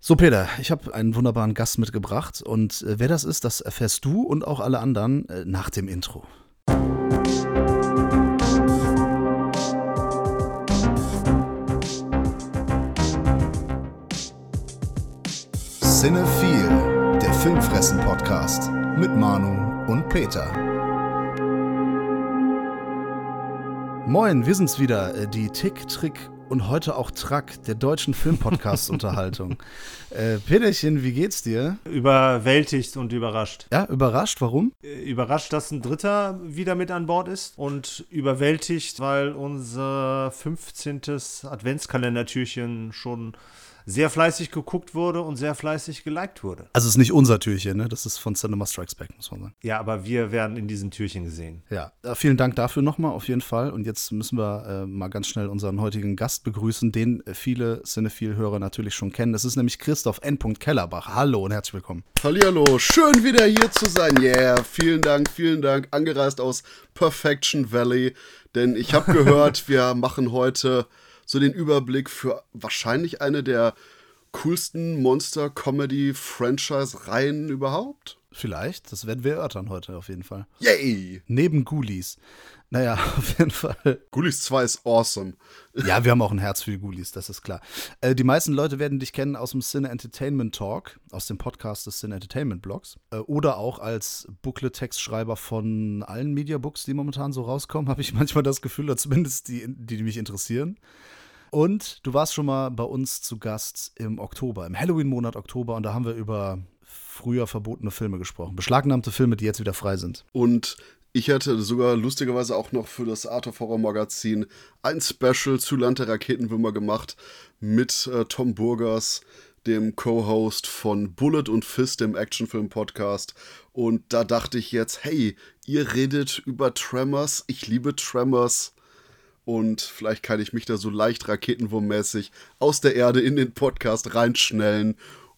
So, Peter, ich habe einen wunderbaren Gast mitgebracht und äh, wer das ist, das erfährst du und auch alle anderen äh, nach dem Intro. Cinephile, der Filmfressen-Podcast mit Manu und Peter. Moin, wir sind's wieder, äh, die Tick, Trick und heute auch Track der deutschen Filmpodcast-Unterhaltung. äh, Peterchen, wie geht's dir? Überwältigt und überrascht. Ja, überrascht, warum? Äh, überrascht, dass ein Dritter wieder mit an Bord ist und überwältigt, weil unser 15. Adventskalendertürchen schon sehr fleißig geguckt wurde und sehr fleißig geliked wurde. Also es ist nicht unser Türchen, ne? Das ist von Cinema Strikes Back, muss man sagen. Ja, aber wir werden in diesen Türchen gesehen. Ja, äh, vielen Dank dafür nochmal auf jeden Fall. Und jetzt müssen wir äh, mal ganz schnell unseren heutigen Gast begrüßen, den viele Cinephile-Hörer natürlich schon kennen. Das ist nämlich Christoph N. Kellerbach. Hallo und herzlich willkommen. Hallihallo, schön wieder hier zu sein. Yeah, vielen Dank, vielen Dank. Angereist aus Perfection Valley, denn ich habe gehört, wir machen heute so den Überblick für wahrscheinlich eine der coolsten Monster-Comedy-Franchise-Reihen überhaupt. Vielleicht, das werden wir erörtern heute auf jeden Fall. Yay! Neben Ghoulies. Naja, auf jeden Fall. Ghoulies 2 ist awesome. Ja, wir haben auch ein Herz für die Ghoulies, das ist klar. Äh, die meisten Leute werden dich kennen aus dem Cine Entertainment Talk, aus dem Podcast des Cine Entertainment Blogs. Äh, oder auch als Booklet-Textschreiber von allen Mediabooks, die momentan so rauskommen, habe ich manchmal das Gefühl, oder zumindest die, die mich interessieren. Und du warst schon mal bei uns zu Gast im Oktober, im Halloween-Monat Oktober, und da haben wir über früher verbotene Filme gesprochen. Beschlagnahmte Filme, die jetzt wieder frei sind. Und ich hätte sogar lustigerweise auch noch für das Art of Horror Magazin ein Special zu Land der Raketenwürmer gemacht mit äh, Tom Burgers, dem Co-Host von Bullet und Fist, dem Actionfilm-Podcast. Und da dachte ich jetzt, hey, ihr redet über Tremors, ich liebe Tremors und vielleicht kann ich mich da so leicht raketenwurmmäßig aus der Erde in den Podcast reinschnellen,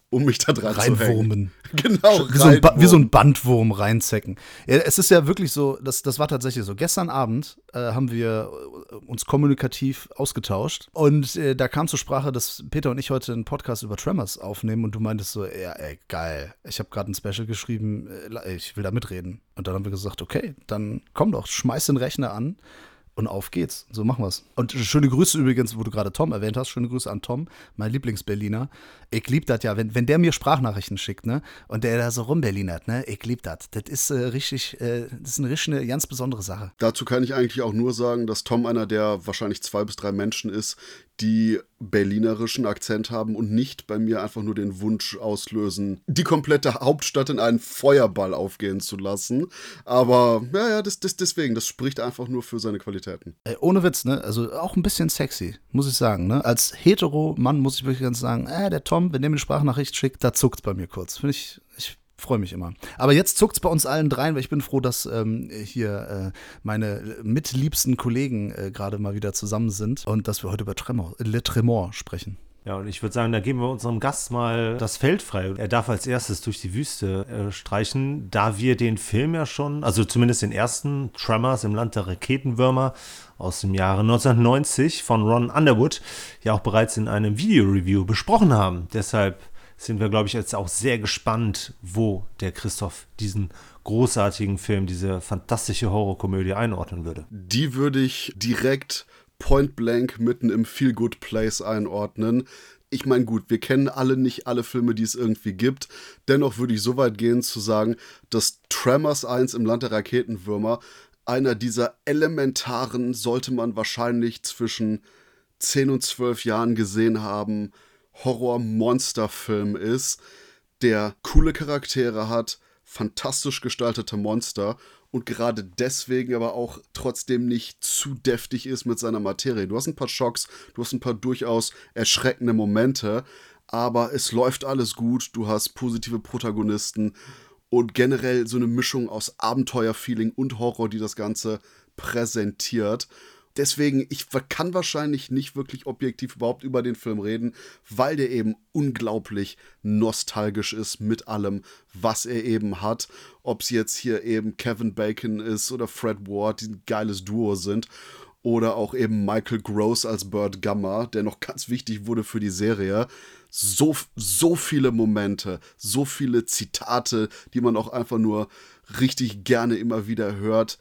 um mich da dran zu hängen. Genau, wie so, ein wie so ein Bandwurm reinzecken. Ja, es ist ja wirklich so, das, das war tatsächlich so. Gestern Abend äh, haben wir äh, uns kommunikativ ausgetauscht und äh, da kam zur Sprache, dass Peter und ich heute einen Podcast über Tremors aufnehmen und du meintest so, ja, ey, geil. Ich habe gerade ein Special geschrieben, äh, ich will da mitreden. Und dann haben wir gesagt, okay, dann komm doch, schmeiß den Rechner an und auf geht's. So machen wir's. Und schöne Grüße übrigens, wo du gerade Tom erwähnt hast. Schöne Grüße an Tom, mein Lieblings-Berliner. Ich lieb das ja, wenn, wenn der mir Sprachnachrichten schickt, ne? Und der da so rumberlinert, ne? Ich lieb das. Das ist äh, richtig, äh, das ist eine richtig eine ganz besondere Sache. Dazu kann ich eigentlich auch nur sagen, dass Tom einer der wahrscheinlich zwei bis drei Menschen ist, die berlinerischen Akzent haben und nicht bei mir einfach nur den Wunsch auslösen, die komplette Hauptstadt in einen Feuerball aufgehen zu lassen. Aber ja, ja, das, das, deswegen, das spricht einfach nur für seine Qualitäten. Ey, ohne Witz, ne? Also auch ein bisschen sexy, muss ich sagen, ne? Als hetero-Mann muss ich wirklich ganz sagen, äh, der Tom, wenn der mir eine Sprachnachricht schickt, da zuckt bei mir kurz. Finde ich, ich freue mich immer. Aber jetzt zuckt es bei uns allen dreien, weil ich bin froh, dass ähm, hier äh, meine mitliebsten Kollegen äh, gerade mal wieder zusammen sind und dass wir heute über Tremor, Le Tremor sprechen. Ja, und ich würde sagen, da geben wir unserem Gast mal das Feld frei. Er darf als erstes durch die Wüste äh, streichen, da wir den Film ja schon, also zumindest den ersten Tremors im Land der Raketenwürmer aus dem Jahre 1990 von Ron Underwood ja auch bereits in einem Video-Review besprochen haben. Deshalb sind wir, glaube ich, jetzt auch sehr gespannt, wo der Christoph diesen großartigen Film, diese fantastische Horrorkomödie einordnen würde. Die würde ich direkt point blank mitten im Feel Good Place einordnen. Ich meine, gut, wir kennen alle nicht alle Filme, die es irgendwie gibt. Dennoch würde ich so weit gehen zu sagen, dass Tremors 1 im Land der Raketenwürmer einer dieser elementaren sollte man wahrscheinlich zwischen 10 und 12 Jahren gesehen haben Horror-Monster-Film ist, der coole Charaktere hat, fantastisch gestaltete Monster und gerade deswegen aber auch trotzdem nicht zu deftig ist mit seiner Materie. Du hast ein paar Schocks, du hast ein paar durchaus erschreckende Momente, aber es läuft alles gut, du hast positive Protagonisten und generell so eine Mischung aus Abenteuerfeeling und Horror, die das Ganze präsentiert. Deswegen, ich kann wahrscheinlich nicht wirklich objektiv überhaupt über den Film reden, weil der eben unglaublich nostalgisch ist mit allem, was er eben hat. Ob es jetzt hier eben Kevin Bacon ist oder Fred Ward, die ein geiles Duo sind. oder auch eben Michael Gross als Bird Gamma, der noch ganz wichtig wurde für die Serie. So, so viele Momente, so viele Zitate, die man auch einfach nur richtig gerne immer wieder hört.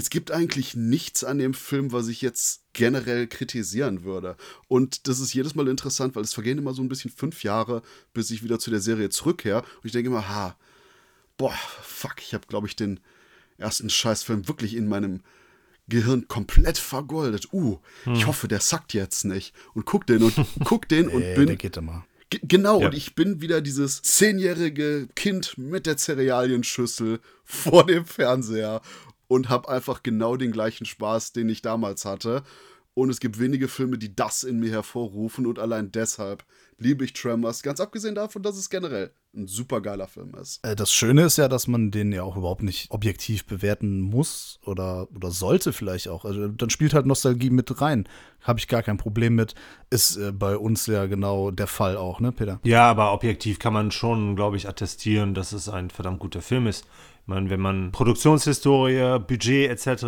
Es gibt eigentlich nichts an dem Film, was ich jetzt generell kritisieren würde. Und das ist jedes Mal interessant, weil es vergehen immer so ein bisschen fünf Jahre, bis ich wieder zu der Serie zurückkehre. Und ich denke immer, ha, boah, fuck, ich habe, glaube ich, den ersten Scheißfilm wirklich in meinem Gehirn komplett vergoldet. Uh, hm. ich hoffe, der sackt jetzt nicht. Und guck den und guck den und nee, bin. Der geht immer. Genau, ja. und ich bin wieder dieses zehnjährige Kind mit der Cerealienschüssel vor dem Fernseher und habe einfach genau den gleichen Spaß, den ich damals hatte. Und es gibt wenige Filme, die das in mir hervorrufen und allein deshalb liebe ich Tremors, ganz abgesehen davon, dass es generell ein super geiler Film ist. Äh, das Schöne ist ja, dass man den ja auch überhaupt nicht objektiv bewerten muss oder, oder sollte vielleicht auch. Also dann spielt halt Nostalgie mit rein. Habe ich gar kein Problem mit. Ist äh, bei uns ja genau der Fall auch, ne, Peter? Ja, aber objektiv kann man schon, glaube ich, attestieren, dass es ein verdammt guter Film ist meine, wenn man Produktionshistorie, Budget etc.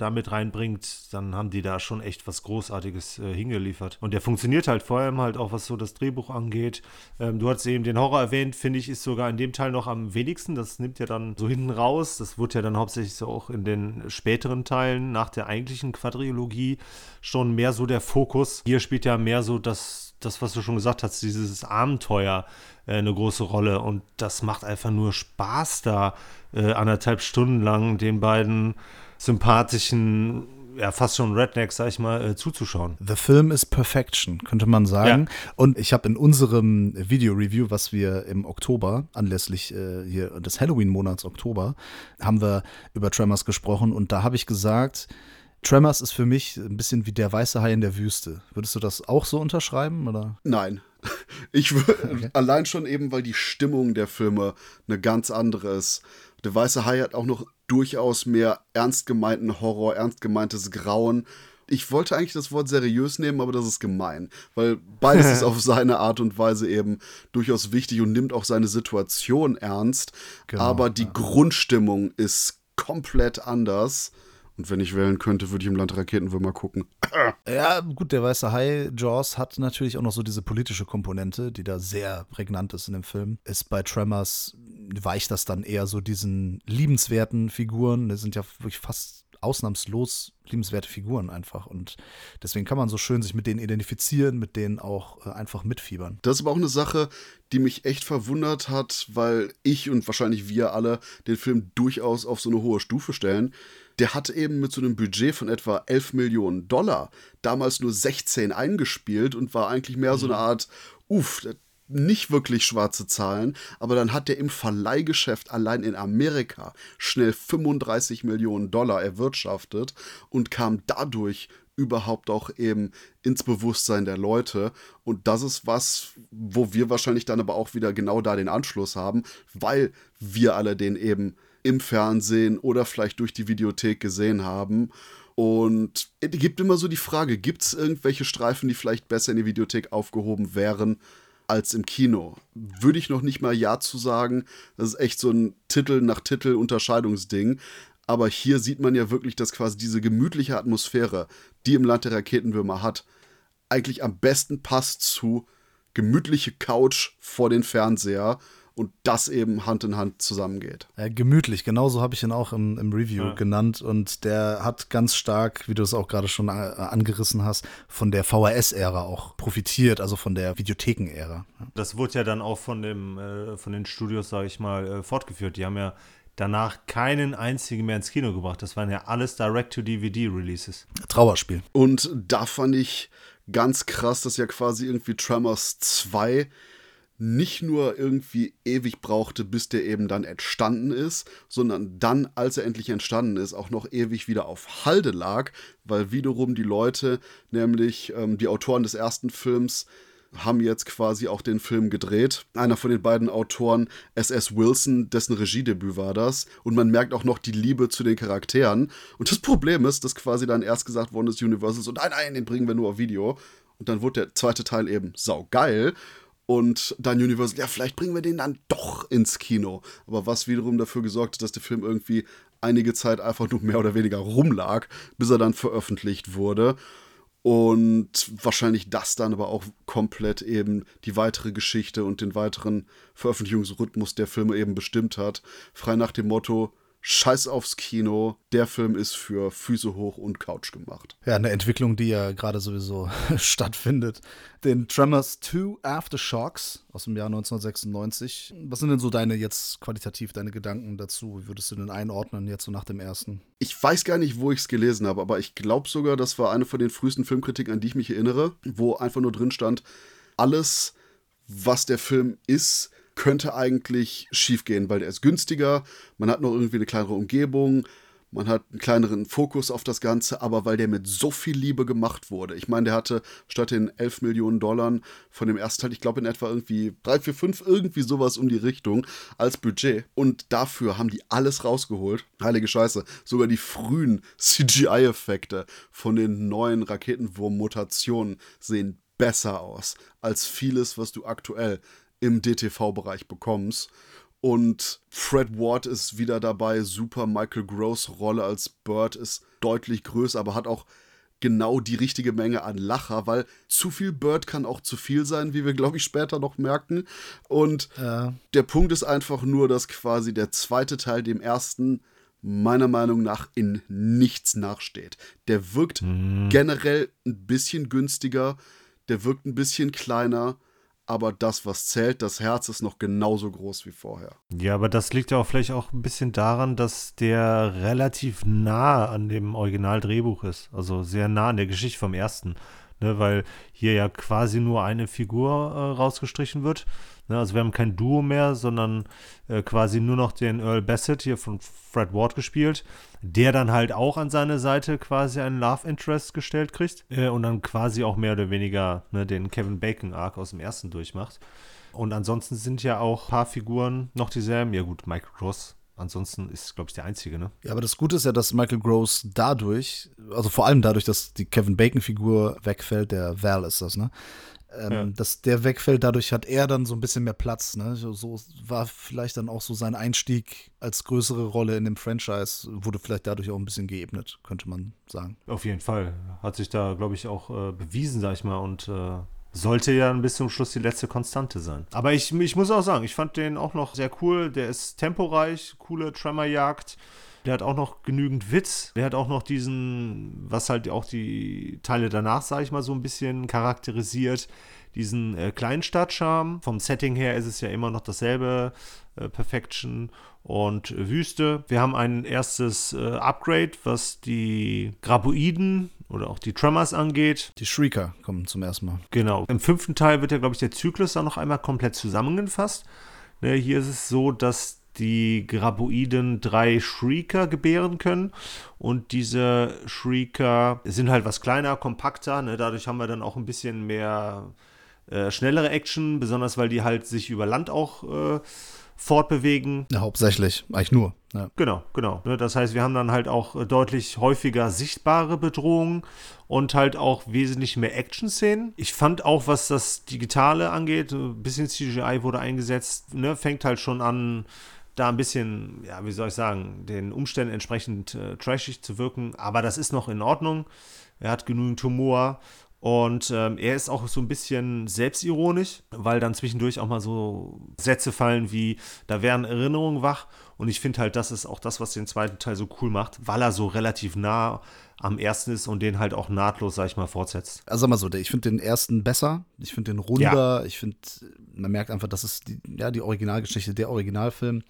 damit reinbringt, dann haben die da schon echt was Großartiges äh, hingeliefert. Und der funktioniert halt vor allem halt auch, was so das Drehbuch angeht. Ähm, du hast eben den Horror erwähnt, finde ich, ist sogar in dem Teil noch am wenigsten. Das nimmt ja dann so hinten raus. Das wurde ja dann hauptsächlich so auch in den späteren Teilen nach der eigentlichen Quadrilogie schon mehr so der Fokus. Hier spielt ja mehr so das, das was du schon gesagt hast, dieses Abenteuer eine große Rolle. Und das macht einfach nur Spaß da äh, anderthalb Stunden lang den beiden sympathischen ja, fast schon Rednecks, sag ich mal, äh, zuzuschauen. The Film is Perfection, könnte man sagen. Ja. Und ich habe in unserem Video-Review, was wir im Oktober, anlässlich äh, hier des Halloween-Monats Oktober, haben wir über Tremors gesprochen und da habe ich gesagt, Tremors ist für mich ein bisschen wie der weiße Hai in der Wüste. Würdest du das auch so unterschreiben? Oder? Nein. Ich würde okay. allein schon eben, weil die Stimmung der Filme eine ganz andere ist. Der Weiße Hai hat auch noch durchaus mehr ernst gemeinten Horror, ernst gemeintes Grauen. Ich wollte eigentlich das Wort seriös nehmen, aber das ist gemein, weil beides ist auf seine Art und Weise eben durchaus wichtig und nimmt auch seine Situation ernst. Genau, aber die ja. Grundstimmung ist komplett anders. Und wenn ich wählen könnte, würde ich im Land Raketenwürmer gucken. Ja, gut, der weiße Hai, Jaws, hat natürlich auch noch so diese politische Komponente, die da sehr prägnant ist in dem Film. Ist bei Tremors, weicht das dann eher so diesen liebenswerten Figuren. Das sind ja wirklich fast ausnahmslos liebenswerte Figuren einfach. Und deswegen kann man so schön sich mit denen identifizieren, mit denen auch äh, einfach mitfiebern. Das ist aber auch eine Sache, die mich echt verwundert hat, weil ich und wahrscheinlich wir alle den Film durchaus auf so eine hohe Stufe stellen der hat eben mit so einem Budget von etwa 11 Millionen Dollar damals nur 16 eingespielt und war eigentlich mehr so eine mhm. Art, uff, nicht wirklich schwarze Zahlen, aber dann hat der im Verleihgeschäft allein in Amerika schnell 35 Millionen Dollar erwirtschaftet und kam dadurch überhaupt auch eben ins Bewusstsein der Leute. Und das ist was, wo wir wahrscheinlich dann aber auch wieder genau da den Anschluss haben, weil wir alle den eben im Fernsehen oder vielleicht durch die Videothek gesehen haben. Und es gibt immer so die Frage, gibt es irgendwelche Streifen, die vielleicht besser in die Videothek aufgehoben wären als im Kino? Würde ich noch nicht mal Ja zu sagen. Das ist echt so ein Titel nach Titel Unterscheidungsding. Aber hier sieht man ja wirklich, dass quasi diese gemütliche Atmosphäre, die im Land der Raketenwürmer hat, eigentlich am besten passt zu gemütliche Couch vor den Fernseher und das eben Hand in Hand zusammengeht. Ja, gemütlich, genauso habe ich ihn auch im, im Review ja. genannt und der hat ganz stark, wie du es auch gerade schon äh, angerissen hast, von der VHS-Ära auch profitiert, also von der Videotheken-Ära. Das wurde ja dann auch von, dem, äh, von den Studios, sage ich mal, äh, fortgeführt. Die haben ja danach keinen einzigen mehr ins Kino gebracht. Das waren ja alles Direct-to-DVD-Releases. Trauerspiel. Und da fand ich ganz krass, dass ja quasi irgendwie Tremors 2 nicht nur irgendwie ewig brauchte, bis der eben dann entstanden ist, sondern dann, als er endlich entstanden ist, auch noch ewig wieder auf Halde lag, weil wiederum die Leute, nämlich ähm, die Autoren des ersten Films, haben jetzt quasi auch den Film gedreht. Einer von den beiden Autoren, S.S. Wilson, dessen Regiedebüt war das. Und man merkt auch noch die Liebe zu den Charakteren. Und das Problem ist, dass quasi dann erst gesagt worden ist, Universal, so nein, nein, den bringen wir nur auf Video. Und dann wurde der zweite Teil eben saugeil. Und dann Universal, ja, vielleicht bringen wir den dann doch ins Kino. Aber was wiederum dafür gesorgt hat, dass der Film irgendwie einige Zeit einfach nur mehr oder weniger rumlag, bis er dann veröffentlicht wurde. Und wahrscheinlich das dann aber auch komplett eben die weitere Geschichte und den weiteren Veröffentlichungsrhythmus der Filme eben bestimmt hat. Frei nach dem Motto, Scheiß aufs Kino, der Film ist für Füße hoch und Couch gemacht. Ja, eine Entwicklung, die ja gerade sowieso stattfindet. Den Tremors 2 Aftershocks aus dem Jahr 1996. Was sind denn so deine jetzt qualitativ, deine Gedanken dazu? Wie würdest du denn einordnen jetzt so nach dem ersten? Ich weiß gar nicht, wo ich es gelesen habe, aber ich glaube sogar, das war eine von den frühesten Filmkritiken, an die ich mich erinnere, wo einfach nur drin stand, alles, was der Film ist, könnte eigentlich schiefgehen, weil der ist günstiger, man hat noch irgendwie eine kleinere Umgebung, man hat einen kleineren Fokus auf das Ganze, aber weil der mit so viel Liebe gemacht wurde. Ich meine, der hatte statt den 11 Millionen Dollar von dem ersten Teil, ich glaube in etwa irgendwie 3, 4, 5, irgendwie sowas um die Richtung als Budget. Und dafür haben die alles rausgeholt. Heilige Scheiße. Sogar die frühen CGI-Effekte von den neuen Raketenwurm-Mutationen sehen besser aus als vieles, was du aktuell im DTV-Bereich bekommst. Und Fred Ward ist wieder dabei, super. Michael Gross Rolle als Bird ist deutlich größer, aber hat auch genau die richtige Menge an Lacher, weil zu viel Bird kann auch zu viel sein, wie wir, glaube ich, später noch merken. Und äh. der Punkt ist einfach nur, dass quasi der zweite Teil dem ersten meiner Meinung nach in nichts nachsteht. Der wirkt mhm. generell ein bisschen günstiger, der wirkt ein bisschen kleiner aber das, was zählt, das Herz ist noch genauso groß wie vorher. Ja, aber das liegt ja auch vielleicht auch ein bisschen daran, dass der relativ nah an dem Originaldrehbuch ist. Also sehr nah an der Geschichte vom ersten. Ne, weil hier ja quasi nur eine Figur äh, rausgestrichen wird. Ne, also wir haben kein Duo mehr, sondern äh, quasi nur noch den Earl Bassett hier von Fred Ward gespielt, der dann halt auch an seine Seite quasi einen Love Interest gestellt kriegt äh, und dann quasi auch mehr oder weniger ne, den Kevin Bacon Arc aus dem ersten durchmacht. Und ansonsten sind ja auch ein paar Figuren noch dieselben. Ja gut, Michael Cross Ansonsten ist, glaube ich, der einzige, ne? Ja, aber das Gute ist ja, dass Michael Gross dadurch, also vor allem dadurch, dass die Kevin Bacon-Figur wegfällt, der Val ist das, ne? Ähm, ja. dass der wegfällt. Dadurch hat er dann so ein bisschen mehr Platz. Ne? So war vielleicht dann auch so sein Einstieg als größere Rolle in dem Franchise, wurde vielleicht dadurch auch ein bisschen geebnet, könnte man sagen. Auf jeden Fall. Hat sich da, glaube ich, auch äh, bewiesen, sag ich mal, und äh, sollte ja bis zum Schluss die letzte Konstante sein. Aber ich, ich muss auch sagen, ich fand den auch noch sehr cool. Der ist temporeich, coole Tremor-Jagd. Der hat auch noch genügend Witz. Der hat auch noch diesen, was halt auch die Teile danach, sage ich mal, so ein bisschen charakterisiert, diesen äh, Kleinstadtcharme. Vom Setting her ist es ja immer noch dasselbe. Äh, Perfection und Wüste. Wir haben ein erstes äh, Upgrade, was die Graboiden oder auch die Tremors angeht. Die Shrieker kommen zum ersten Mal. Genau. Im fünften Teil wird ja, glaube ich, der Zyklus dann noch einmal komplett zusammengefasst. Ne, hier ist es so, dass die Graboiden drei Shrieker gebären können. Und diese Shrieker sind halt was kleiner, kompakter. Ne? Dadurch haben wir dann auch ein bisschen mehr äh, schnellere Action, besonders weil die halt sich über Land auch äh, fortbewegen. Ja, hauptsächlich, eigentlich nur. Ja. Genau, genau. Ne? Das heißt, wir haben dann halt auch deutlich häufiger sichtbare Bedrohungen und halt auch wesentlich mehr Action-Szenen. Ich fand auch, was das Digitale angeht, ein bisschen CGI wurde eingesetzt, ne? fängt halt schon an, da ein bisschen, ja, wie soll ich sagen, den Umständen entsprechend äh, trashig zu wirken. Aber das ist noch in Ordnung. Er hat genügend Humor. Und ähm, er ist auch so ein bisschen selbstironisch, weil dann zwischendurch auch mal so Sätze fallen wie, da wären Erinnerungen wach. Und ich finde halt, das ist auch das, was den zweiten Teil so cool macht, weil er so relativ nah am ersten ist und den halt auch nahtlos, sag ich mal, fortsetzt. Also sag mal so, ich finde den ersten besser, ich finde den runder, ja. ich finde, man merkt einfach, das ist die, ja, die Originalgeschichte, der Originalfilm.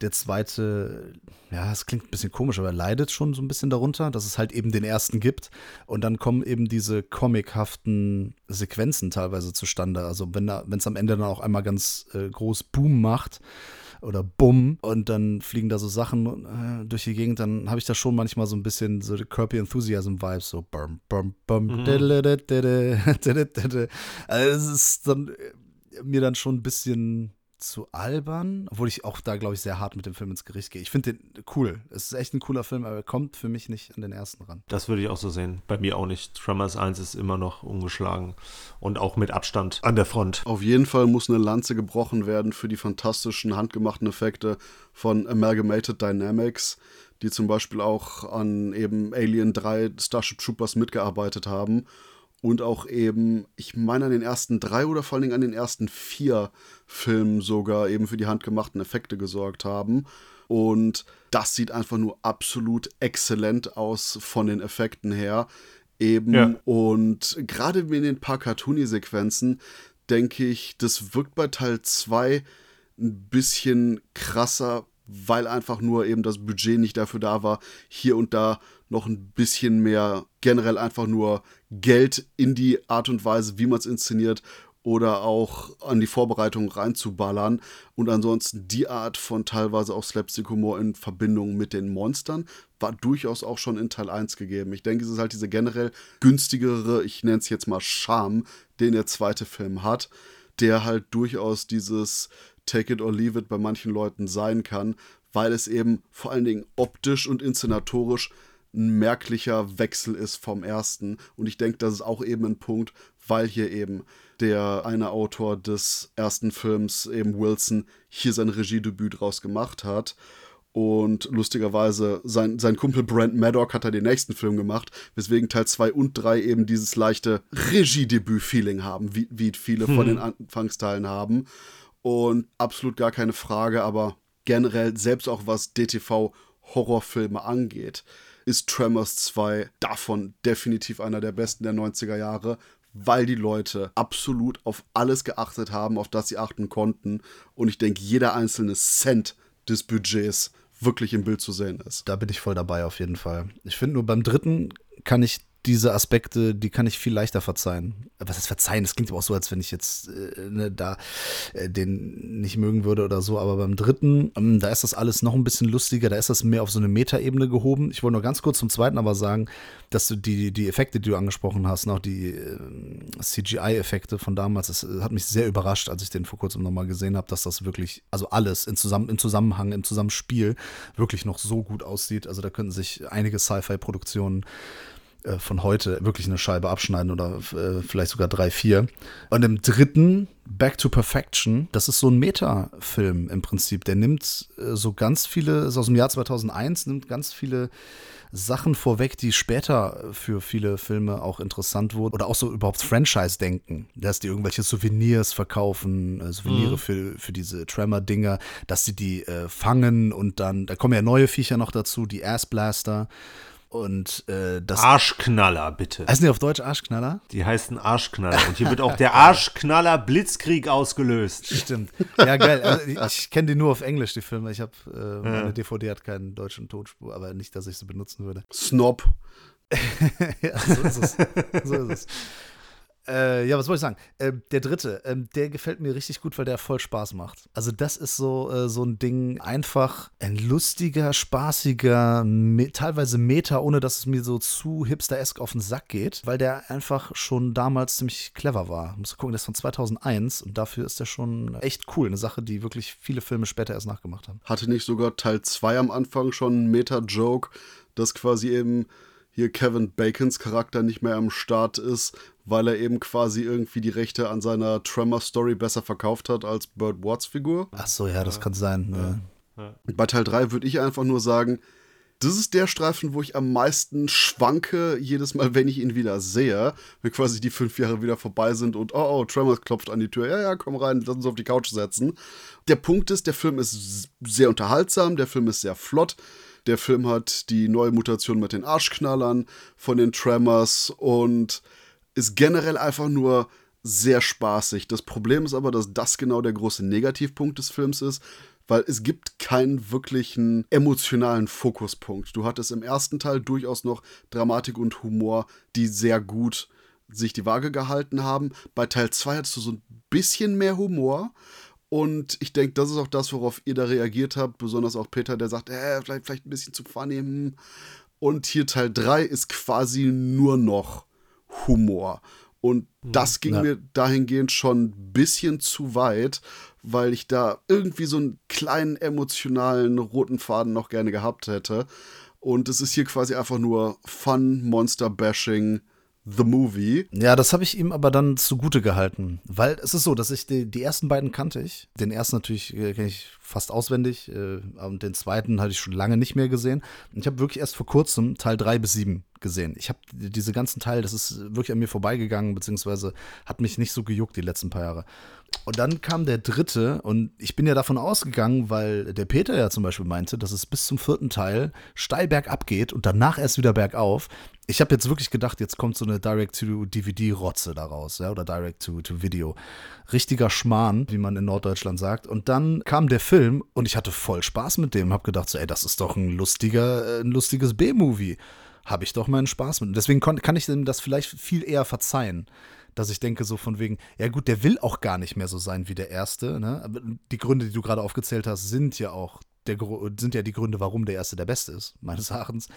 Der zweite, ja, es klingt ein bisschen komisch, aber er leidet schon so ein bisschen darunter, dass es halt eben den ersten gibt. Und dann kommen eben diese comichaften Sequenzen teilweise zustande. Also wenn es am Ende dann auch einmal ganz äh, groß Boom macht, oder Bumm und dann fliegen da so Sachen äh, durch die Gegend, dann habe ich da schon manchmal so ein bisschen so Kirby Enthusiasm Vibes, so bum, bum, bum, mhm. also es ist dann äh, mir dann schon ein bisschen zu albern, obwohl ich auch da, glaube ich, sehr hart mit dem Film ins Gericht gehe. Ich finde den cool. Es ist echt ein cooler Film, aber er kommt für mich nicht an den ersten ran. Das würde ich auch so sehen. Bei mir auch nicht. Tremors 1 ist immer noch ungeschlagen und auch mit Abstand an der Front. Auf jeden Fall muss eine Lanze gebrochen werden für die fantastischen handgemachten Effekte von Amalgamated Dynamics, die zum Beispiel auch an eben Alien 3 Starship Troopers mitgearbeitet haben und auch eben, ich meine an den ersten drei oder vor allen Dingen an den ersten vier Filmen sogar eben für die handgemachten Effekte gesorgt haben. Und das sieht einfach nur absolut exzellent aus von den Effekten her. Eben ja. und gerade in den paar Cartoony-Sequenzen denke ich, das wirkt bei Teil 2 ein bisschen krasser, weil einfach nur eben das Budget nicht dafür da war, hier und da noch ein bisschen mehr generell einfach nur Geld in die Art und Weise, wie man es inszeniert oder auch an die Vorbereitung reinzuballern und ansonsten die Art von teilweise auch Slapstick-Humor in Verbindung mit den Monstern war durchaus auch schon in Teil 1 gegeben. Ich denke, es ist halt diese generell günstigere, ich nenne es jetzt mal Charme, den der zweite Film hat, der halt durchaus dieses Take it or leave it bei manchen Leuten sein kann, weil es eben vor allen Dingen optisch und inszenatorisch ein merklicher Wechsel ist vom ersten. Und ich denke, das ist auch eben ein Punkt, weil hier eben der eine Autor des ersten Films, eben Wilson, hier sein Regiedebüt draus gemacht hat. Und lustigerweise, sein, sein Kumpel Brent Maddock hat er den nächsten Film gemacht, weswegen Teil 2 und 3 eben dieses leichte Regiedebüt-Feeling haben, wie, wie viele hm. von den Anfangsteilen haben. Und absolut gar keine Frage, aber generell, selbst auch was DTV-Horrorfilme angeht, ist Tremors 2 davon definitiv einer der besten der 90er Jahre, weil die Leute absolut auf alles geachtet haben, auf das sie achten konnten. Und ich denke, jeder einzelne Cent des Budgets wirklich im Bild zu sehen ist. Da bin ich voll dabei auf jeden Fall. Ich finde nur beim dritten kann ich diese Aspekte, die kann ich viel leichter verzeihen. Was ist verzeihen? Das klingt aber auch so, als wenn ich jetzt äh, ne, da äh, den nicht mögen würde oder so. Aber beim dritten, ähm, da ist das alles noch ein bisschen lustiger. Da ist das mehr auf so eine Metaebene gehoben. Ich wollte nur ganz kurz zum zweiten aber sagen, dass du die, die Effekte, die du angesprochen hast, noch die äh, CGI-Effekte von damals, das äh, hat mich sehr überrascht, als ich den vor kurzem nochmal gesehen habe, dass das wirklich, also alles in zusammen, im Zusammenhang, im Zusammenspiel wirklich noch so gut aussieht. Also da könnten sich einige Sci-Fi-Produktionen äh, von heute wirklich eine Scheibe abschneiden oder äh, vielleicht sogar drei, vier. Und im dritten, Back to Perfection, das ist so ein Meta-Film im Prinzip. Der nimmt äh, so ganz viele, ist aus dem Jahr 2001, nimmt ganz viele Sachen vorweg, die später für viele Filme auch interessant wurden oder auch so überhaupt Franchise-Denken, dass die irgendwelche Souvenirs verkaufen, äh, Souvenire mhm. für, für diese Tremor-Dinger, dass sie die äh, fangen und dann, da kommen ja neue Viecher noch dazu, die Ass Blaster und äh, das. Arschknaller, bitte. Heißen die auf Deutsch Arschknaller? Die heißen Arschknaller. Und hier wird auch der Arschknaller Blitzkrieg ausgelöst. Stimmt. Ja, geil. Also, ich, kenne die nur auf Englisch, die Filme. Ich habe, äh, meine ja. DVD hat keinen deutschen Tonspur, aber nicht, dass ich sie benutzen würde. Snob. ja, so ist es. So ist es. Äh, ja, was wollte ich sagen? Äh, der dritte, äh, der gefällt mir richtig gut, weil der voll Spaß macht. Also, das ist so, äh, so ein Ding, einfach ein lustiger, spaßiger, me teilweise Meta, ohne dass es mir so zu hipster-esk auf den Sack geht, weil der einfach schon damals ziemlich clever war. Muss gucken, der ist von 2001 und dafür ist der schon echt cool. Eine Sache, die wirklich viele Filme später erst nachgemacht haben. Hatte nicht sogar Teil 2 am Anfang schon einen Meta-Joke, dass quasi eben hier Kevin Bacons Charakter nicht mehr am Start ist, weil er eben quasi irgendwie die Rechte an seiner Tremor-Story besser verkauft hat als Burt Watts Figur. Ach so, ja, das ja. kann sein. Ja. Ja. Bei Teil 3 würde ich einfach nur sagen, das ist der Streifen, wo ich am meisten schwanke, jedes Mal, wenn ich ihn wieder sehe, wenn quasi die fünf Jahre wieder vorbei sind und oh, oh, Tremor klopft an die Tür, ja, ja, komm rein, lass uns auf die Couch setzen. Der Punkt ist, der Film ist sehr unterhaltsam, der Film ist sehr flott, der Film hat die neue Mutation mit den Arschknallern von den Tremors und ist generell einfach nur sehr spaßig. Das Problem ist aber, dass das genau der große Negativpunkt des Films ist, weil es gibt keinen wirklichen emotionalen Fokuspunkt. Du hattest im ersten Teil durchaus noch Dramatik und Humor, die sehr gut sich die Waage gehalten haben. Bei Teil 2 hattest du so ein bisschen mehr Humor, und ich denke, das ist auch das, worauf ihr da reagiert habt. Besonders auch Peter, der sagt, äh, vielleicht, vielleicht ein bisschen zu funny. Hm. Und hier Teil 3 ist quasi nur noch Humor. Und hm, das ging ja. mir dahingehend schon ein bisschen zu weit, weil ich da irgendwie so einen kleinen emotionalen roten Faden noch gerne gehabt hätte. Und es ist hier quasi einfach nur Fun, Monster-Bashing, The Movie. Ja, das habe ich ihm aber dann zugute gehalten, weil es ist so, dass ich die, die ersten beiden kannte ich. Den ersten natürlich äh, kenne ich fast auswendig äh, und den zweiten hatte ich schon lange nicht mehr gesehen. Und ich habe wirklich erst vor kurzem Teil 3 bis 7 gesehen. Ich habe diese ganzen Teile, das ist wirklich an mir vorbeigegangen, beziehungsweise hat mich nicht so gejuckt die letzten paar Jahre. Und dann kam der dritte und ich bin ja davon ausgegangen, weil der Peter ja zum Beispiel meinte, dass es bis zum vierten Teil steil bergab geht und danach erst wieder bergauf. Ich habe jetzt wirklich gedacht, jetzt kommt so eine Direct-to-DVD-Rotze daraus, ja, oder Direct-to-Video. Richtiger Schmarrn, wie man in Norddeutschland sagt. Und dann kam der Film und ich hatte voll Spaß mit dem. Hab gedacht, so, ey, das ist doch ein lustiger, ein lustiges B-Movie. Habe ich doch meinen Spaß mit. Deswegen kann ich dem das vielleicht viel eher verzeihen dass ich denke so von wegen, ja gut, der will auch gar nicht mehr so sein wie der erste. Ne? Die Gründe, die du gerade aufgezählt hast, sind ja auch der, sind ja die Gründe, warum der erste der beste ist, meines Erachtens.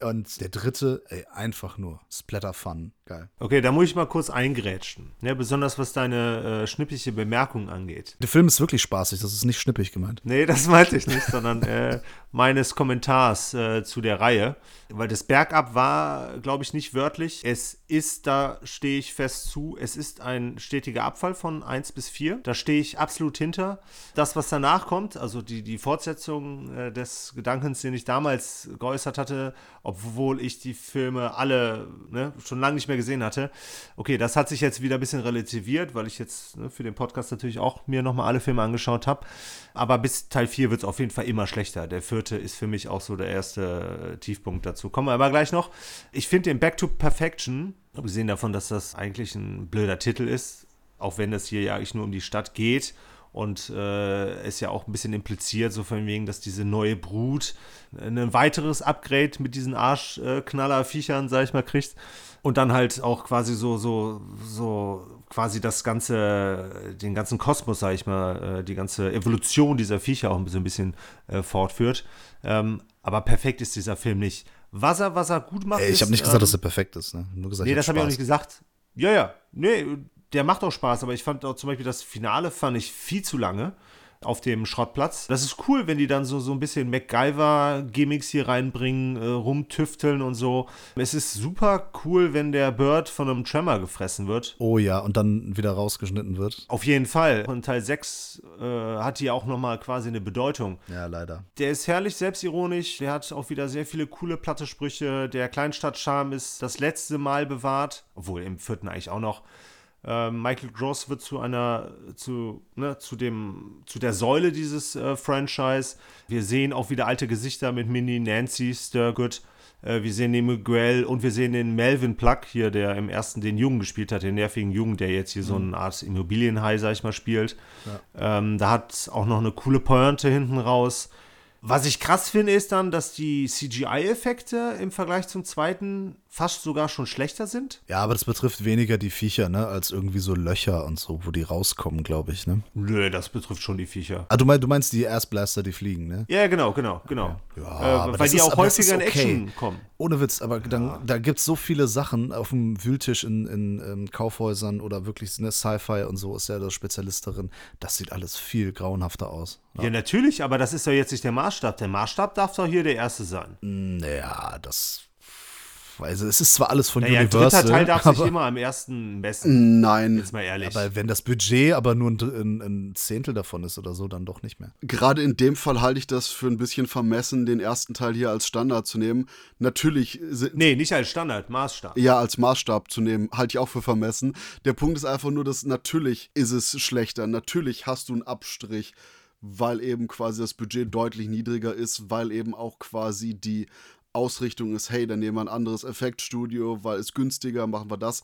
Und der dritte, ey, einfach nur Splatter-Fun. Geil. Okay, da muss ich mal kurz eingrätschen. Ja, besonders was deine äh, schnippliche Bemerkung angeht. Der Film ist wirklich spaßig, das ist nicht schnippig gemeint. Nee, das meinte ich nicht, sondern äh, meines Kommentars äh, zu der Reihe. Weil das Bergab war, glaube ich, nicht wörtlich. Es ist, da stehe ich fest zu, es ist ein stetiger Abfall von 1 bis 4. Da stehe ich absolut hinter. Das, was danach kommt, also die, die Fortsetzung äh, des Gedankens, den ich damals geäußert hatte, obwohl ich die Filme alle ne, schon lange nicht mehr gesehen hatte. Okay, das hat sich jetzt wieder ein bisschen relativiert, weil ich jetzt ne, für den Podcast natürlich auch mir nochmal alle Filme angeschaut habe. Aber bis Teil 4 wird es auf jeden Fall immer schlechter. Der vierte ist für mich auch so der erste äh, Tiefpunkt dazu. Kommen wir aber gleich noch. Ich finde den Back to Perfection, abgesehen davon, dass das eigentlich ein blöder Titel ist, auch wenn es hier ja eigentlich nur um die Stadt geht und äh, es ja auch ein bisschen impliziert, so von wegen, dass diese neue Brut ein weiteres Upgrade mit diesen Arschknaller-Viechern, sag ich mal, kriegt. Und dann halt auch quasi so, so, so quasi das ganze, den ganzen Kosmos, sag ich mal, äh, die ganze Evolution dieser Viecher auch so ein bisschen äh, fortführt. Ähm, aber perfekt ist dieser Film nicht. Was er, was er gut macht. Ey, ich habe nicht gesagt, ähm, dass er perfekt ist, ne? Nur gesagt, nee, das habe ich auch nicht gesagt. Ja, ja. Nee, der macht auch Spaß, aber ich fand auch zum Beispiel das Finale fand ich viel zu lange auf dem Schrottplatz. Das ist cool, wenn die dann so, so ein bisschen MacGyver-Gimmicks hier reinbringen, äh, rumtüfteln und so. Es ist super cool, wenn der Bird von einem Tremor gefressen wird. Oh ja, und dann wieder rausgeschnitten wird. Auf jeden Fall. Und Teil 6 äh, hat hier auch nochmal quasi eine Bedeutung. Ja, leider. Der ist herrlich selbstironisch. Der hat auch wieder sehr viele coole platte Sprüche. Der Kleinstadt-Charme ist das letzte Mal bewahrt. Obwohl im vierten eigentlich auch noch. Ähm, Michael Gross wird zu einer, zu, ne, zu dem, zu der Säule dieses äh, Franchise. Wir sehen auch wieder alte Gesichter mit Minnie, Nancy, Sturgood. Äh, wir sehen den Miguel und wir sehen den Melvin Pluck hier, der im ersten den Jungen gespielt hat, den nervigen Jungen, der jetzt hier mhm. so eine Art Immobilienhai, sag ich mal, spielt. Ja. Ähm, da hat auch noch eine coole Pointe hinten raus. Was ich krass finde, ist dann, dass die CGI-Effekte im Vergleich zum zweiten fast sogar schon schlechter sind. Ja, aber das betrifft weniger die Viecher, ne, als irgendwie so Löcher und so, wo die rauskommen, glaube ich, ne? Nö, das betrifft schon die Viecher. Ah, du, mein, du meinst die Erstblaster, die fliegen, ne? Ja, genau, genau, genau. Ja, äh, weil die ist, auch häufiger in Action kommen. Ohne Witz, aber ja. dann, da gibt es so viele Sachen auf dem Wühltisch in, in, in Kaufhäusern oder wirklich ne, Sci-Fi und so ist ja der Spezialist darin. Das sieht alles viel grauenhafter aus. Ja. ja, natürlich, aber das ist doch jetzt nicht der Maßstab. Der Maßstab darf doch hier der erste sein. Naja, das also es ist zwar alles von naja, Universal. Dritter Teil darf sich immer am ersten messen. Nein. Jetzt mal ehrlich. Aber wenn das Budget aber nur ein, ein, Zehntel davon ist oder so, dann doch nicht mehr. Gerade in dem Fall halte ich das für ein bisschen vermessen, den ersten Teil hier als Standard zu nehmen. Natürlich. Nee, nicht als Standard, Maßstab. Ja, als Maßstab zu nehmen, halte ich auch für vermessen. Der Punkt ist einfach nur, dass natürlich ist es schlechter. Natürlich hast du einen Abstrich weil eben quasi das Budget deutlich niedriger ist, weil eben auch quasi die Ausrichtung ist, hey, dann nehmen wir ein anderes Effektstudio, weil es günstiger, machen wir das.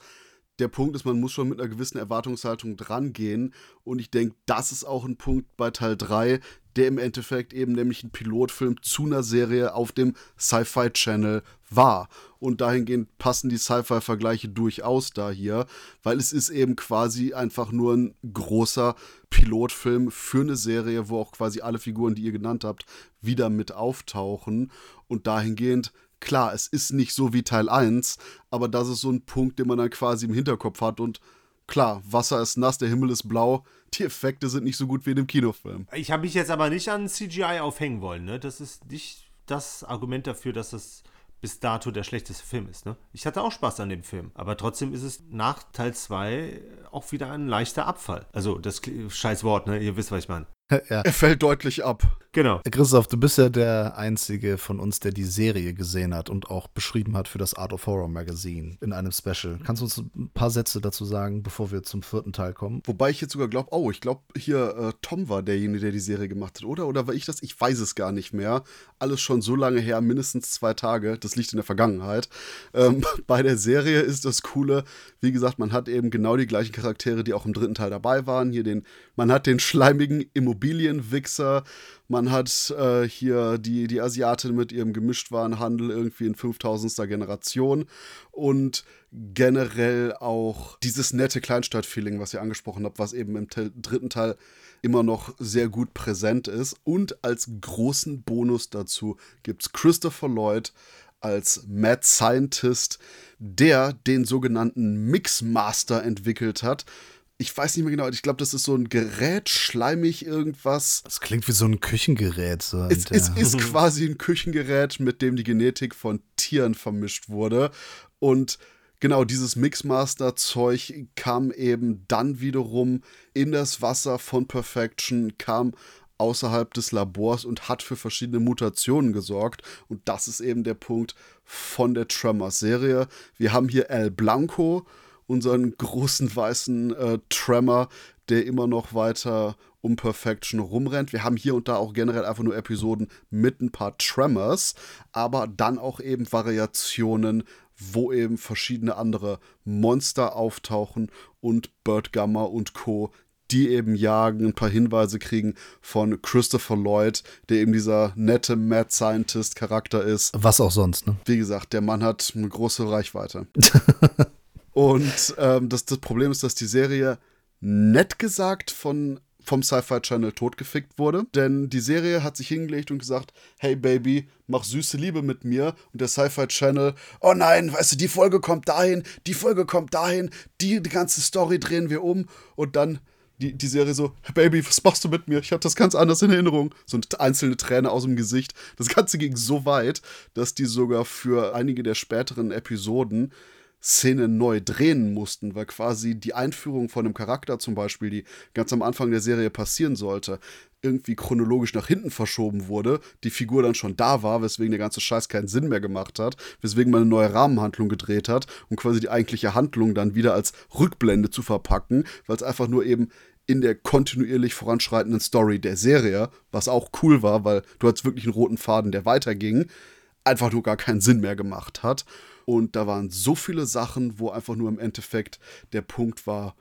Der Punkt ist, man muss schon mit einer gewissen Erwartungshaltung drangehen. Und ich denke, das ist auch ein Punkt bei Teil 3, der im Endeffekt eben nämlich ein Pilotfilm zu einer Serie auf dem Sci-Fi Channel war. Und dahingehend passen die Sci-Fi-Vergleiche durchaus da hier, weil es ist eben quasi einfach nur ein großer Pilotfilm für eine Serie, wo auch quasi alle Figuren, die ihr genannt habt, wieder mit auftauchen. Und dahingehend, klar, es ist nicht so wie Teil 1, aber das ist so ein Punkt, den man dann quasi im Hinterkopf hat und klar, Wasser ist nass, der Himmel ist blau, die Effekte sind nicht so gut wie in dem Kinofilm. Ich habe mich jetzt aber nicht an CGI aufhängen wollen, ne? Das ist nicht das Argument dafür, dass das bis dato der schlechteste Film ist. Ne? Ich hatte auch Spaß an dem Film, aber trotzdem ist es nach Teil 2 auch wieder ein leichter Abfall. Also das scheiß Wort, ne? Ihr wisst, was ich meine. ja. Er fällt deutlich ab. Genau. Christoph, du bist ja der Einzige von uns, der die Serie gesehen hat und auch beschrieben hat für das Art of Horror Magazine in einem Special. Kannst du uns ein paar Sätze dazu sagen, bevor wir zum vierten Teil kommen? Wobei ich jetzt sogar glaube, oh, ich glaube, hier äh, Tom war derjenige, der die Serie gemacht hat, oder? Oder war ich das? Ich weiß es gar nicht mehr. Alles schon so lange her, mindestens zwei Tage. Das liegt in der Vergangenheit. Ähm, bei der Serie ist das Coole, wie gesagt, man hat eben genau die gleichen Charaktere, die auch im dritten Teil dabei waren. Hier den, man hat den schleimigen Immobilienwichser, man hat äh, hier die, die Asiatin mit ihrem Gemischtwarenhandel irgendwie in 5000. Generation und generell auch dieses nette Kleinstadt-Feeling, was ihr angesprochen habt, was eben im Te dritten Teil immer noch sehr gut präsent ist. Und als großen Bonus dazu gibt es Christopher Lloyd als Mad Scientist, der den sogenannten Mixmaster entwickelt hat ich weiß nicht mehr genau, ich glaube, das ist so ein Gerät, schleimig irgendwas. Das klingt wie so ein Küchengerät. So es, es ist quasi ein Küchengerät, mit dem die Genetik von Tieren vermischt wurde. Und genau dieses Mixmaster-Zeug kam eben dann wiederum in das Wasser von Perfection, kam außerhalb des Labors und hat für verschiedene Mutationen gesorgt. Und das ist eben der Punkt von der Tremors-Serie. Wir haben hier El Blanco unseren großen weißen äh, Tremor, der immer noch weiter um Perfection rumrennt. Wir haben hier und da auch generell einfach nur Episoden mit ein paar Tremors, aber dann auch eben Variationen, wo eben verschiedene andere Monster auftauchen und Bird Gamma und Co die eben jagen, ein paar Hinweise kriegen von Christopher Lloyd, der eben dieser nette Mad Scientist Charakter ist. Was auch sonst, ne? Wie gesagt, der Mann hat eine große Reichweite. Und ähm, das, das Problem ist, dass die Serie nett gesagt von vom Sci-Fi Channel totgefickt wurde. Denn die Serie hat sich hingelegt und gesagt, hey Baby, mach süße Liebe mit mir. Und der Sci-Fi Channel, oh nein, weißt du, die Folge kommt dahin, die Folge kommt dahin, die, die ganze Story drehen wir um. Und dann die, die Serie so, hey Baby, was machst du mit mir? Ich habe das ganz anders in Erinnerung. So eine einzelne Träne aus dem Gesicht. Das Ganze ging so weit, dass die sogar für einige der späteren Episoden Szene neu drehen mussten, weil quasi die Einführung von einem Charakter zum Beispiel, die ganz am Anfang der Serie passieren sollte, irgendwie chronologisch nach hinten verschoben wurde, die Figur dann schon da war, weswegen der ganze Scheiß keinen Sinn mehr gemacht hat, weswegen man eine neue Rahmenhandlung gedreht hat, um quasi die eigentliche Handlung dann wieder als Rückblende zu verpacken, weil es einfach nur eben in der kontinuierlich voranschreitenden Story der Serie, was auch cool war, weil du hattest wirklich einen roten Faden, der weiterging, einfach nur gar keinen Sinn mehr gemacht hat. Und da waren so viele Sachen, wo einfach nur im Endeffekt der Punkt war,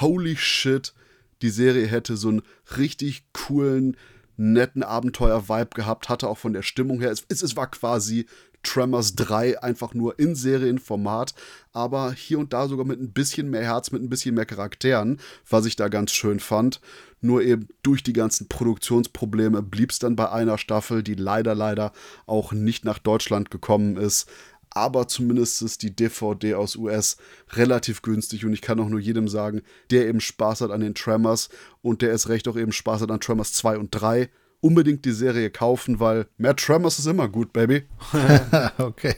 holy shit, die Serie hätte so einen richtig coolen, netten Abenteuer-Vibe gehabt, hatte auch von der Stimmung her. Es, es war quasi Tremors 3 einfach nur in Serienformat, aber hier und da sogar mit ein bisschen mehr Herz, mit ein bisschen mehr Charakteren, was ich da ganz schön fand. Nur eben durch die ganzen Produktionsprobleme blieb es dann bei einer Staffel, die leider, leider auch nicht nach Deutschland gekommen ist aber zumindest ist die DVD aus US relativ günstig und ich kann auch nur jedem sagen, der eben Spaß hat an den Tremors und der es recht auch eben Spaß hat an Tremors 2 und 3, unbedingt die Serie kaufen, weil mehr Tremors ist immer gut, Baby. okay.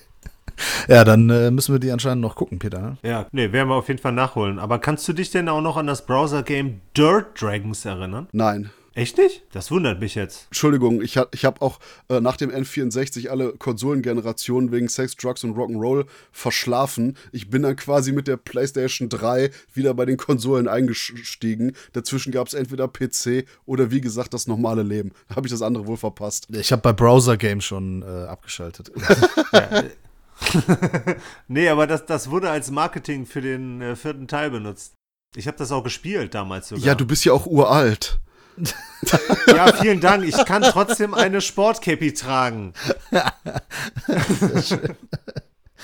Ja, dann äh, müssen wir die anscheinend noch gucken, Peter. Ne? Ja, nee, werden wir auf jeden Fall nachholen. Aber kannst du dich denn auch noch an das Browser-Game Dirt Dragons erinnern? Nein. Echt nicht? Das wundert mich jetzt. Entschuldigung, ich, ich habe auch äh, nach dem N64 alle Konsolengenerationen wegen Sex, Drugs und Rock'n'Roll verschlafen. Ich bin dann quasi mit der PlayStation 3 wieder bei den Konsolen eingestiegen. Dazwischen gab es entweder PC oder wie gesagt das normale Leben. Da habe ich das andere wohl verpasst. Ich habe bei Browser Games schon äh, abgeschaltet. ja. nee, aber das, das wurde als Marketing für den äh, vierten Teil benutzt. Ich habe das auch gespielt damals sogar. Ja, du bist ja auch uralt. Ja, vielen Dank. Ich kann trotzdem eine Sportcappy tragen.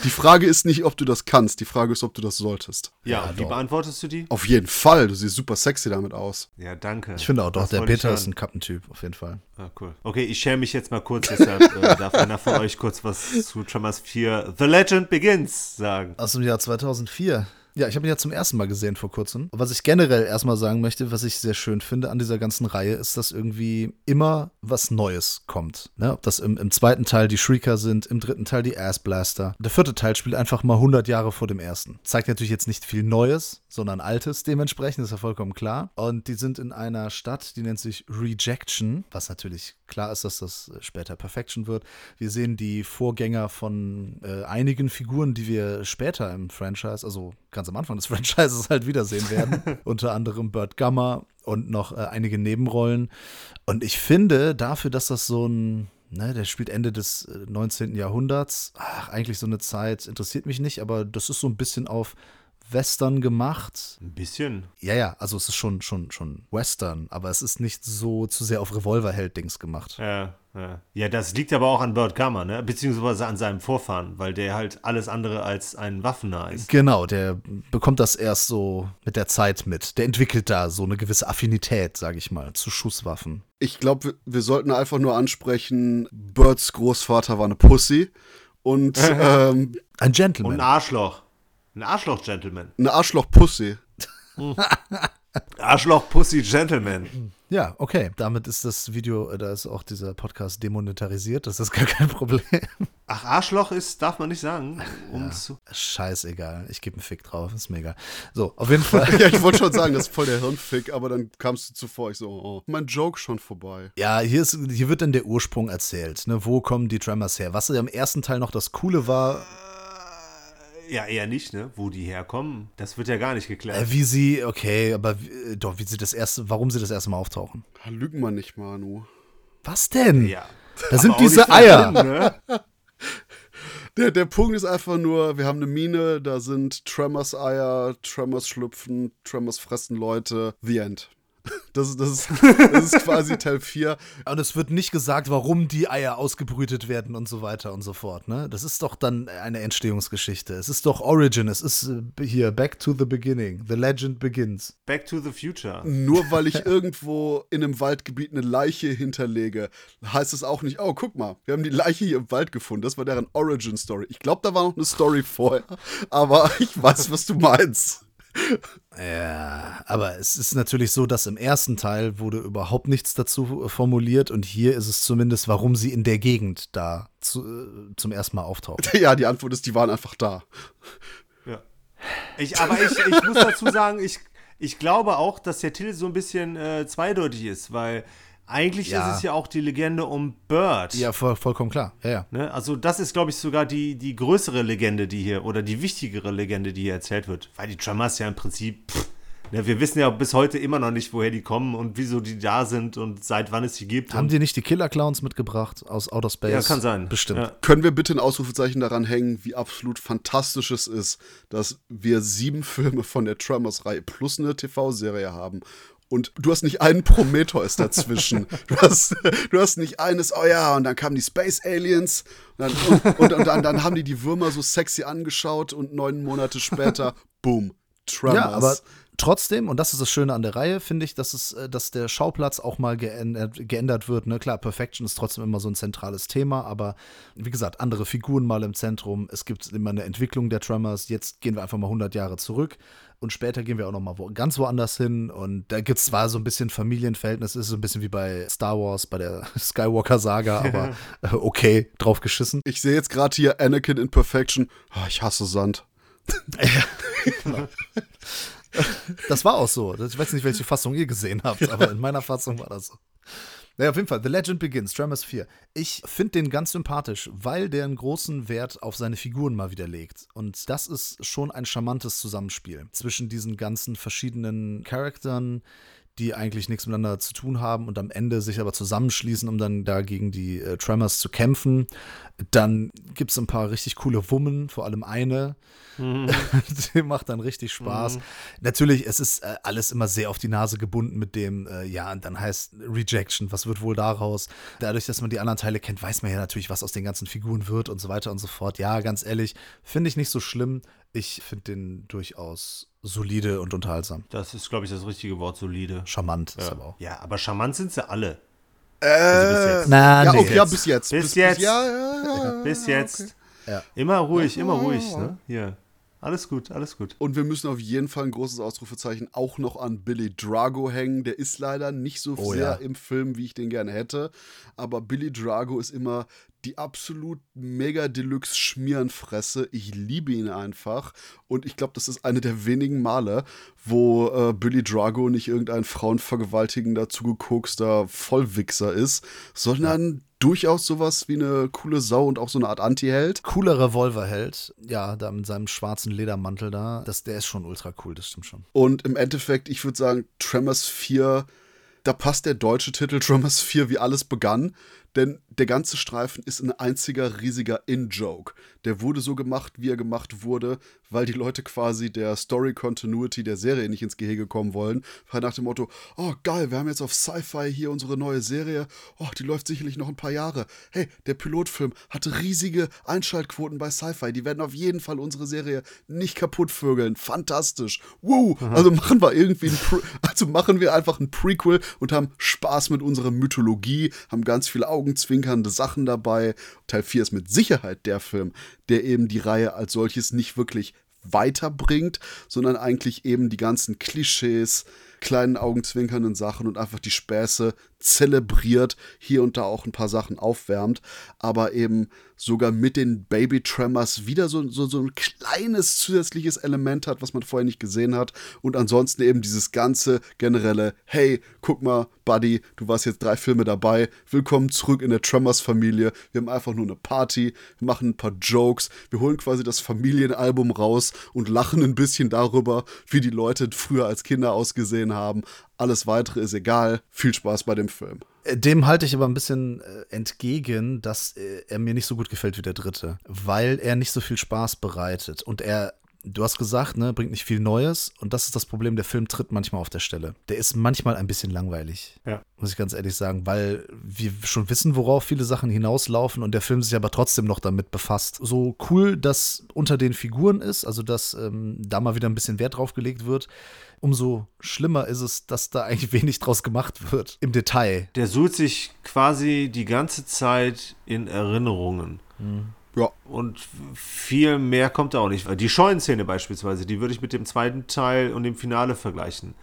Die Frage ist nicht, ob du das kannst. Die Frage ist, ob du das solltest. Ja, ja wie beantwortest du die? Auf jeden Fall. Du siehst super sexy damit aus. Ja, danke. Ich finde auch doch, das der Peter ist ein Kappentyp, auf jeden Fall. Ah, cool. Okay, ich schäme mich jetzt mal kurz, deshalb äh, darf einer von euch kurz was zu Tremors 4 The Legend Begins sagen. Aus dem Jahr 2004. Ja, ich habe ihn ja zum ersten Mal gesehen vor kurzem. Was ich generell erstmal sagen möchte, was ich sehr schön finde an dieser ganzen Reihe, ist, dass irgendwie immer was Neues kommt. Ne? Ob das im, im zweiten Teil die Shrieker sind, im dritten Teil die Ass Blaster. Der vierte Teil spielt einfach mal 100 Jahre vor dem ersten. Zeigt natürlich jetzt nicht viel Neues, sondern Altes dementsprechend, ist ja vollkommen klar. Und die sind in einer Stadt, die nennt sich Rejection, was natürlich klar ist, dass das später Perfection wird. Wir sehen die Vorgänger von äh, einigen Figuren, die wir später im Franchise, also ganz am Anfang des Franchises halt wiedersehen werden. Unter anderem Burt Gummer und noch äh, einige Nebenrollen. Und ich finde, dafür, dass das so ein Ne, der spielt Ende des 19. Jahrhunderts. Ach, eigentlich so eine Zeit interessiert mich nicht, aber das ist so ein bisschen auf Western gemacht. Ein bisschen. Ja, ja, also es ist schon, schon, schon Western, aber es ist nicht so zu sehr auf Revolverheld-Dings gemacht. Ja, ja. Ja, das liegt aber auch an Burt Gummer, ne? Beziehungsweise an seinem Vorfahren, weil der halt alles andere als ein Waffener ist. Genau, der bekommt das erst so mit der Zeit mit. Der entwickelt da so eine gewisse Affinität, sage ich mal, zu Schusswaffen. Ich glaube, wir, wir sollten einfach nur ansprechen, Birds Großvater war eine Pussy und ähm, Ein Gentleman. Und ein Arschloch. Ein Arschloch-Gentleman. eine Arschloch-Pussy. Arschloch-Pussy-Gentleman. Ja, okay. Damit ist das Video, äh, da ist auch dieser Podcast demonetarisiert. Das ist gar kein Problem. Ach, Arschloch ist, darf man nicht sagen. Um zu, Scheißegal. Ich gebe einen Fick drauf. Ist mega. So, auf jeden Fall. Ja, ich wollte schon sagen, das ist voll der Hirnfick, aber dann kamst du zuvor. Ich so, oh, mein Joke schon vorbei. Ja, hier, ist, hier wird dann der Ursprung erzählt. Ne? Wo kommen die Tremors her? Was ja im ersten Teil noch das Coole war, ja, eher nicht, ne? Wo die herkommen, das wird ja gar nicht geklärt. äh, wie sie, okay, aber wie, äh, doch, wie sie das erste, warum sie das erste Mal auftauchen. Da lügen wir nicht, Manu. Was denn? ja. Da sind diese Eier. drin, ne? Der, der Punkt ist einfach nur, wir haben eine Mine, da sind Tremors Eier, Tremors schlüpfen, Tremors fressen Leute. The End. Das, ist- das, ist, das ist quasi Teil 4. Und es wird nicht gesagt, warum die Eier ausgebrütet werden und so weiter und so fort. Ne? Das ist doch dann eine Entstehungsgeschichte. Es ist doch Origin. Es ist äh, hier Back to the Beginning. The Legend begins. Back to the Future. Nur weil ich irgendwo in einem Waldgebiet eine Leiche hinterlege, heißt es auch nicht, oh, guck mal, wir haben die Leiche hier im Wald gefunden. Das war deren Origin-Story. Ich glaube, da war noch eine Story vorher, aber ich weiß, was du meinst. Ja, aber es ist natürlich so, dass im ersten Teil wurde überhaupt nichts dazu äh, formuliert und hier ist es zumindest, warum sie in der Gegend da zu, äh, zum ersten Mal auftaucht. Ja, die Antwort ist, die waren einfach da. Ja. Ich, aber ich, ich muss dazu sagen, ich, ich glaube auch, dass der Titel so ein bisschen äh, zweideutig ist, weil eigentlich Ja. ist es ja auch die Legende um Bird. Ja, voll, vollkommen klar. Ja, ja. Ne? Also das ist, glaube ich, sogar die, die größere Legende, die hier, oder die wichtigere Legende, die hier erzählt wird. Weil die Tremors ja im Prinzip, pff, ne, wir wissen ja bis heute immer noch nicht, woher die kommen und wieso die da sind und seit wann es sie gibt. Haben die nicht die Killer Clowns mitgebracht aus Outer Space? ja, kann sein. Bestimmt. Ja. Können wir bitte ein Ausrufezeichen daran hängen, wie absolut fantastisch es ist, dass wir sieben Filme von der Tremors-Reihe plus eine TV-Serie haben. Und du hast nicht einen Prometheus dazwischen. Du hast, du hast nicht eines, oh ja, und dann kamen die Space Aliens und dann, und, und, und dann, dann haben die die Würmer so sexy angeschaut und neun Monate später, boom, Tremors. Ja, aber trotzdem, und das ist das Schöne an der Reihe, finde ich, dass, es, äh, dass der Schauplatz auch mal geändert, geändert wird. Ne? Klar, Perfection ist trotzdem immer so ein zentrales Thema, aber wie gesagt, andere Figuren mal im Zentrum. Es gibt immer eine Entwicklung der Tremors. Jetzt gehen wir einfach mal 100 Jahre zurück und später gehen wir auch noch mal wo, ganz woanders hin. Und da gibt es zwar so ein bisschen Familienverhältnis, ist so ein bisschen wie bei Star Wars, bei der Skywalker-Saga, aber äh, okay, drauf geschissen. ich sehe jetzt gerade hier Anakin in Perfection. Ah, ich hasse Sand. Das war auch so. Ich weiß nicht, welche Fassung ihr gesehen habt, aber in meiner Fassung war das so. Naja, auf jeden Fall, The Legend Begins, Tremors 4. Ich finde den ganz sympathisch, weil der einen großen Wert auf seine Figuren mal wieder legt. Und das ist schon ein charmantes Zusammenspiel zwischen diesen ganzen verschiedenen Charakteren, die eigentlich nichts miteinander zu tun haben und am Ende sich aber zusammenschließen, um dann da gegen die äh, Tremors zu kämpfen. Dann gibt es ein paar richtig coole Wummen, vor allem eine. die macht dann richtig Spaß. Natürlich, es ist äh, alles immer sehr auf die Nase gebunden mit dem, äh, ja, und dann heißt Rejection, was wird wohl daraus? Dadurch, dass man die anderen Teile kennt, weiß man ja natürlich, was aus den ganzen Figuren wird und so weiter und so fort. Ja, ganz ehrlich, finde ich nicht so schlimm. Ich finde den durchaus solide und unterhaltsam. Das ist, glaube ich, das richtige Wort, solide. Charmant ist Ja. aber auch. ja, aber charmant sind sie alle. Äh, bis jetzt. Na, ja, nee. okay, ja, bis jetzt. Bis jetzt. ja, ja, ja. Bis jetzt. Ja. Immer ruhig, immer ruhig, ne? Hier. alles gut, alles gut. Und wir müssen auf jeden Fall ein großes Ausrufezeichen auch noch an Billy Drago hängen. Der ist leider nicht so Oh sehr ja. im Film, wie ich den gerne hätte. Aber Billy Drago ist immer die absolut mega Deluxe Schmierenfresse. Ich liebe ihn einfach. Und ich glaube, das ist eine der wenigen Male, wo äh, Billy Drago nicht irgendein frauenvergewaltigender, zugekokster Vollwichser ist, sondern durchaus sowas wie eine coole Sau und auch so eine Art Anti-Held. Cooler Revolverheld, ja, da mit seinem schwarzen Ledermantel da, das, der ist schon ultra cool, das stimmt schon. Und im Endeffekt, ich würde sagen, Tremors 4, da passt der deutsche Titel Tremors 4, wie alles begann. Denn der ganze Streifen ist ein einziger riesiger In-Joke. Der wurde so gemacht, wie er gemacht wurde, weil die Leute quasi der Story-Continuity der Serie nicht ins Gehege kommen wollen. Weil nach dem Motto, oh geil, wir haben jetzt auf Sci-Fi hier unsere neue Serie. Oh, die läuft sicherlich noch ein paar Jahre. Hey, der Pilotfilm hatte riesige Einschaltquoten bei Sci-Fi. Die werden auf jeden Fall unsere Serie nicht kaputt vögeln. Fantastisch. Woo! Also machen wir irgendwie also machen wir einfach ein Prequel und haben Spaß mit unserer Mythologie, haben ganz viele augenzwinkernde Sachen dabei. Teil 4 ist mit Sicherheit der Film, der eben die Reihe als solches nicht wirklich weiterbringt, sondern eigentlich eben die ganzen Klischees, kleinen augenzwinkernden Sachen und einfach die Späße zelebriert, hier und da auch ein paar Sachen aufwärmt, aber eben sogar mit den Baby Tremors wieder so, so, so ein kleines zusätzliches Element hat, was man vorher nicht gesehen hat und ansonsten eben dieses ganze generelle, hey, guck mal, Buddy, du warst jetzt drei Filme dabei, willkommen zurück in der Tremors Familie, wir haben einfach nur eine Party, wir machen ein paar Jokes, wir holen quasi das Familienalbum raus und lachen ein bisschen darüber, wie die Leute früher als Kinder ausgesehen haben. Alles weitere ist egal. Viel Spaß bei dem Film. Dem halte ich aber ein bisschen äh, entgegen, dass äh, er mir nicht so gut gefällt wie der dritte, weil er nicht so viel Spaß bereitet und er Du hast gesagt, ne, bringt nicht viel Neues und das ist das Problem, der Film tritt manchmal auf der Stelle. Der ist manchmal ein bisschen langweilig. Ja. Muss ich ganz ehrlich sagen, weil wir schon wissen, worauf viele Sachen hinauslaufen und der Film sich aber trotzdem noch damit befasst. So cool das unter den Figuren ist, also dass ähm, da mal wieder ein bisschen Wert drauf gelegt wird, umso schlimmer ist es, dass da eigentlich wenig draus gemacht wird im Detail. Der sucht sich quasi die ganze Zeit in Erinnerungen. Ja. Und viel mehr kommt da auch nicht. Die Scheunenszene beispielsweise, die würde ich mit dem zweiten Teil und dem Finale vergleichen.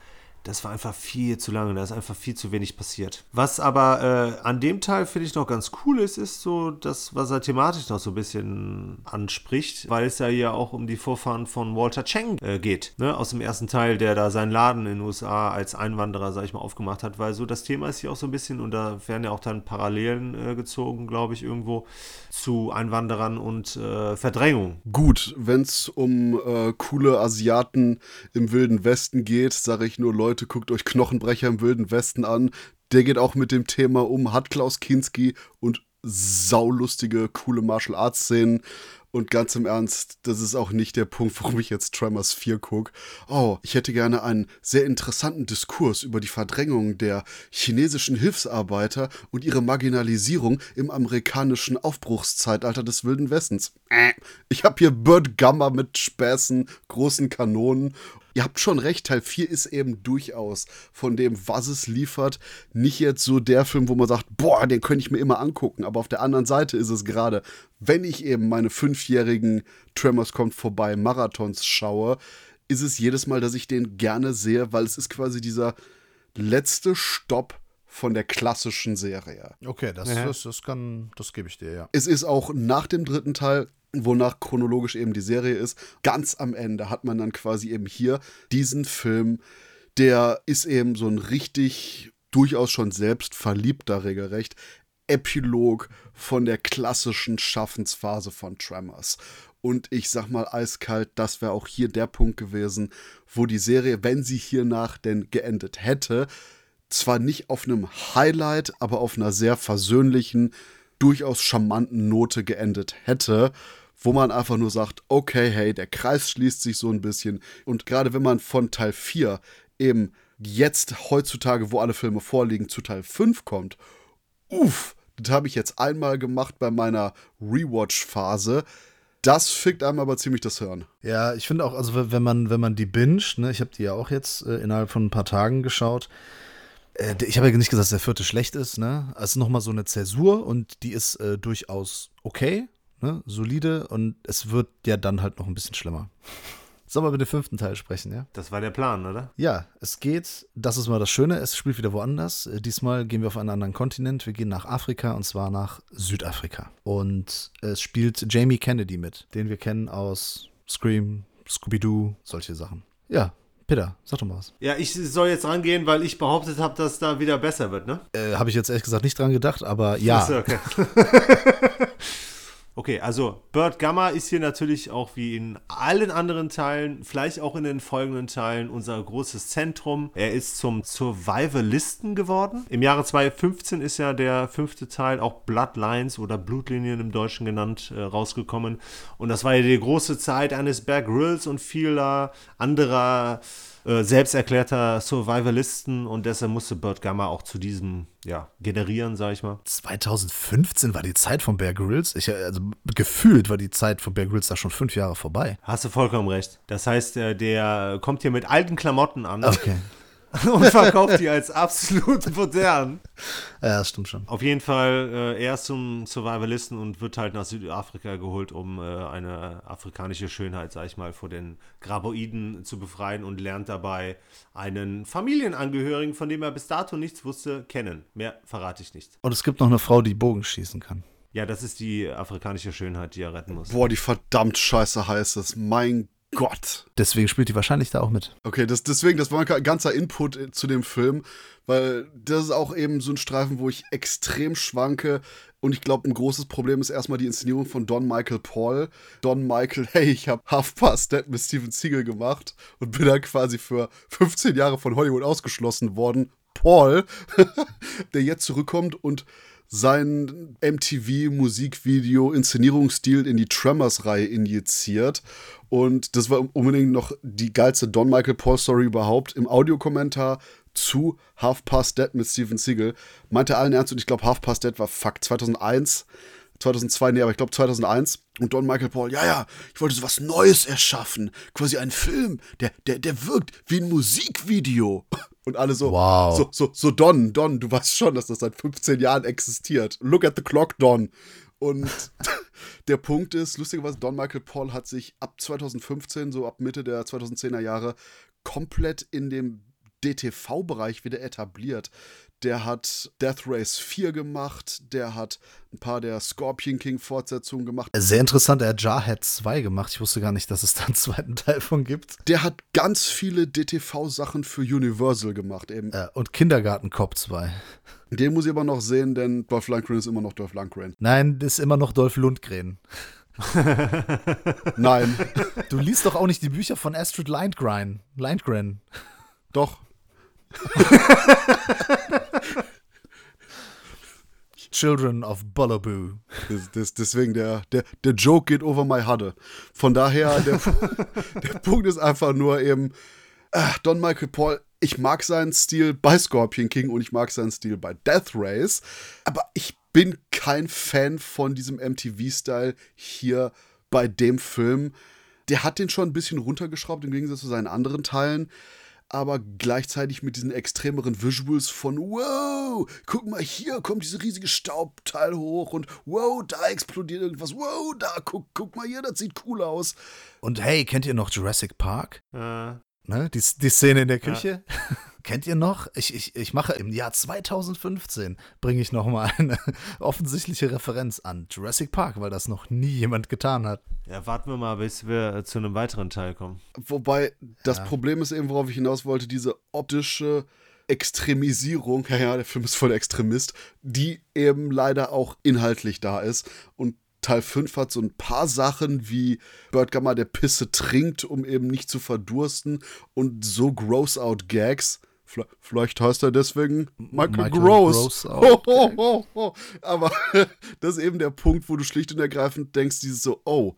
Das war einfach viel zu lange, da ist einfach viel zu wenig passiert. Was aber äh, an dem Teil finde ich noch ganz cool ist, ist so das, was er thematisch noch so ein bisschen anspricht, weil es ja hier auch um die Vorfahren von Walter Chang äh, geht, ne? aus dem ersten Teil, der da seinen Laden in den USA als Einwanderer, sag ich mal, aufgemacht hat, weil so das Thema ist hier auch so ein bisschen, und da werden ja auch dann Parallelen äh, gezogen, glaube ich, irgendwo zu Einwanderern und äh, Verdrängung. Gut, wenn es um äh, coole Asiaten im Wilden Westen geht, sage ich nur, Leute, guckt euch Knochenbrecher im Wilden Westen an. Der geht auch mit dem Thema um, hat Klaus Kinski und saulustige, coole Martial Arts Szenen. Und ganz im Ernst, das ist auch nicht der Punkt, warum ich jetzt Tremors 4 gucke. Oh, ich hätte gerne einen sehr interessanten Diskurs über die Verdrängung der chinesischen Hilfsarbeiter und ihre Marginalisierung im amerikanischen Aufbruchszeitalter des Wilden Westens. Äh, Ich habe hier Bird Gamma mit Späßen, großen Kanonen Ihr habt schon recht, Teil 4 ist eben durchaus von dem, was es liefert, nicht jetzt so der Film, wo man sagt, boah, den könnte ich mir immer angucken. Aber auf der anderen Seite ist es gerade, wenn ich eben meine fünfjährigen Tremors kommt vorbei Marathons schaue, ist es jedes Mal, dass ich den gerne sehe, weil es ist quasi dieser letzte Stopp von der klassischen Serie. Okay, das, Ja. das, das kann, das gebe ich dir, ja. Es ist auch nach dem dritten Teil, wonach chronologisch eben die Serie ist, ganz am Ende hat man dann quasi eben hier diesen Film, der ist eben so ein richtig, durchaus schon selbst verliebter regelrecht. Epilog von der klassischen Schaffensphase von Tremors. Und ich sag mal eiskalt, das wäre auch hier der Punkt gewesen, wo die Serie, wenn sie hiernach denn geendet hätte, zwar nicht auf einem Highlight, aber auf einer sehr versöhnlichen, durchaus charmanten Note geendet hätte, wo man einfach nur sagt, okay, hey, der Kreis schließt sich so ein bisschen. Und gerade wenn man von Teil 4 eben jetzt heutzutage, wo alle Filme vorliegen, zu Teil 5 kommt, uff, das habe ich jetzt einmal gemacht bei meiner Rewatch-Phase. Das fickt einem aber ziemlich das Hirn. Ja, ich finde auch, also wenn- man, wenn man die binget, ne, ich habe die ja auch jetzt äh, innerhalb von ein paar Tagen geschaut. Äh, ich habe ja nicht gesagt, dass der vierte schlecht ist, ne? Es ist nochmal so eine Zäsur und die ist äh, durchaus okay. Ne, solide und es wird ja dann halt noch ein bisschen schlimmer. Sollen wir über den fünften Teil sprechen, ja? Das war der Plan, oder? Ja, es geht, das ist mal das Schöne, es spielt wieder woanders. Äh, Diesmal gehen wir auf einen anderen Kontinent. Wir gehen nach Afrika und zwar nach Südafrika. Und es spielt Jamie Kennedy mit, den wir kennen aus Scream, Scooby-Doo, solche Sachen. Ja, Peter, sag doch mal was. Ja, ich soll jetzt rangehen, weil ich behauptet habe, dass da wieder besser wird, ne? Äh, Habe ich jetzt ehrlich gesagt nicht dran gedacht, aber ja. Achso, okay. okay, also Bird Gamma ist hier natürlich auch wie in allen anderen Teilen, vielleicht auch in den folgenden Teilen, unser großes Zentrum. Er ist zum Survivalisten geworden. Im Jahre 2015 ist ja der fünfte Teil, auch Bloodlines oder Blutlinien im Deutschen genannt, äh, rausgekommen. Und das war ja die große Zeit eines Bear Grylls und vieler anderer selbsterklärter Survivalisten und deshalb musste Bird Gamma auch zu diesem, ja, generieren, sag ich mal. 2015 war die Zeit von Bear Grylls. Ich, also gefühlt war die Zeit von Bear Grylls da schon fünf Jahre vorbei. Hast du vollkommen recht. Das heißt, äh, der kommt hier mit alten Klamotten an Okay. und verkauft die als absolut modern. Ja, das stimmt schon. Auf jeden Fall, äh, er ist zum Survivalisten und wird halt nach Südafrika geholt, um äh, eine afrikanische Schönheit, sag ich mal, vor den Graboiden zu befreien und lernt dabei einen Familienangehörigen, von dem er bis dato nichts wusste, kennen. Mehr verrate ich nicht. Und es gibt noch eine Frau, die Bogen schießen kann. Ja, das ist die afrikanische Schönheit, die er retten muss. Boah, die verdammt scheiße heiß ist. Mein Gott. Deswegen spielt die wahrscheinlich da auch mit. Okay, das, deswegen, das war ein ganzer Input äh, zu dem Film, weil das ist auch eben so ein Streifen, wo ich extrem schwanke. Und ich glaube, ein großes Problem ist erstmal die Inszenierung von Don Michael Paul. Don Michael, hey, ich habe Half Past Dead mit Steven Seagal gemacht und bin dann quasi für 15 Jahre von Hollywood ausgeschlossen worden. Paul, der jetzt zurückkommt und sein MTV-Musikvideo-Inszenierungsstil in die Tremors-Reihe injiziert. Und das war unbedingt noch die geilste Don Michael Paul-Story überhaupt. Im Audiokommentar zu Half Past Dead mit Steven Seagal meinte allen Ernst, und ich glaube, Half Past Dead war Fakt 2001. 2002, nee, aber ich glaube 2001. Und Don Michael Paul, ja, ja, ich wollte so was Neues erschaffen. Quasi ein Film, der, der, der wirkt wie ein Musikvideo. Und alle so, Wow. so, so, so Don, Don, du weißt schon, dass das seit 15 Jahren existiert. Look at the clock, Don. Und der Punkt ist, lustigerweise, Don Michael Paul hat sich ab 2015, so ab Mitte der 2010er Jahre, komplett in dem DTV-Bereich wieder etabliert. Der hat Death Race 4 gemacht, der hat ein paar der Scorpion King-Fortsetzungen gemacht. Sehr interessant, er hat Jarhead 2 gemacht. Ich wusste gar nicht, dass es da einen zweiten Teil von gibt. Der hat ganz viele DTV-Sachen für Universal gemacht. Eben. Äh, und Kindergarten Cop 2. Den muss ich aber noch sehen, denn Dolph Lundgren ist immer noch Dolph Lundgren. Nein, das ist immer noch Dolph Lundgren. Nein, Du liest doch auch nicht die Bücher von Astrid Lindgren. Lindgren. doch. Children of Bullaboo. Das, das, deswegen, der, der, der Joke geht over my Hadde. Von daher, der, der Punkt ist einfach nur eben, äh, Don Michael Paul, ich mag seinen Stil bei Scorpion King und ich mag seinen Stil bei Death Race, aber ich bin kein Fan von diesem MTV-Style hier bei dem Film. Der hat den schon ein bisschen runtergeschraubt im Gegensatz zu seinen anderen Teilen aber gleichzeitig mit diesen extremeren Visuals von wow, guck mal hier kommt diese riesige Staubteil hoch und wow, da explodiert irgendwas, wow, da guck, guck mal hier, das sieht cool aus. Und hey, kennt ihr noch Jurassic Park? Äh, Ne? Die, die Szene in der Küche? Kennt ihr noch? Ich, ich, ich mache im Jahr 2015 bringe ich noch mal eine offensichtliche Referenz an Jurassic Park, weil das noch nie jemand getan hat. ja, warten wir mal, bis wir äh, zu einem weiteren Teil kommen. Wobei das Problem ist eben, worauf ich hinaus wollte, diese optische Extremisierung, ja, ja, der Film ist voll Extremist, die eben leider auch inhaltlich da ist. Und Teil 5 hat so ein paar Sachen wie Bird Gamma, der Pisse trinkt, um eben nicht zu verdursten und so Gross-Out-Gags. Vielleicht heißt er deswegen Michael, Michael Gross. Gross-Out. Ho, ho, ho, ho. Aber das ist eben der Punkt, wo du schlicht und ergreifend denkst, dieses so, oh,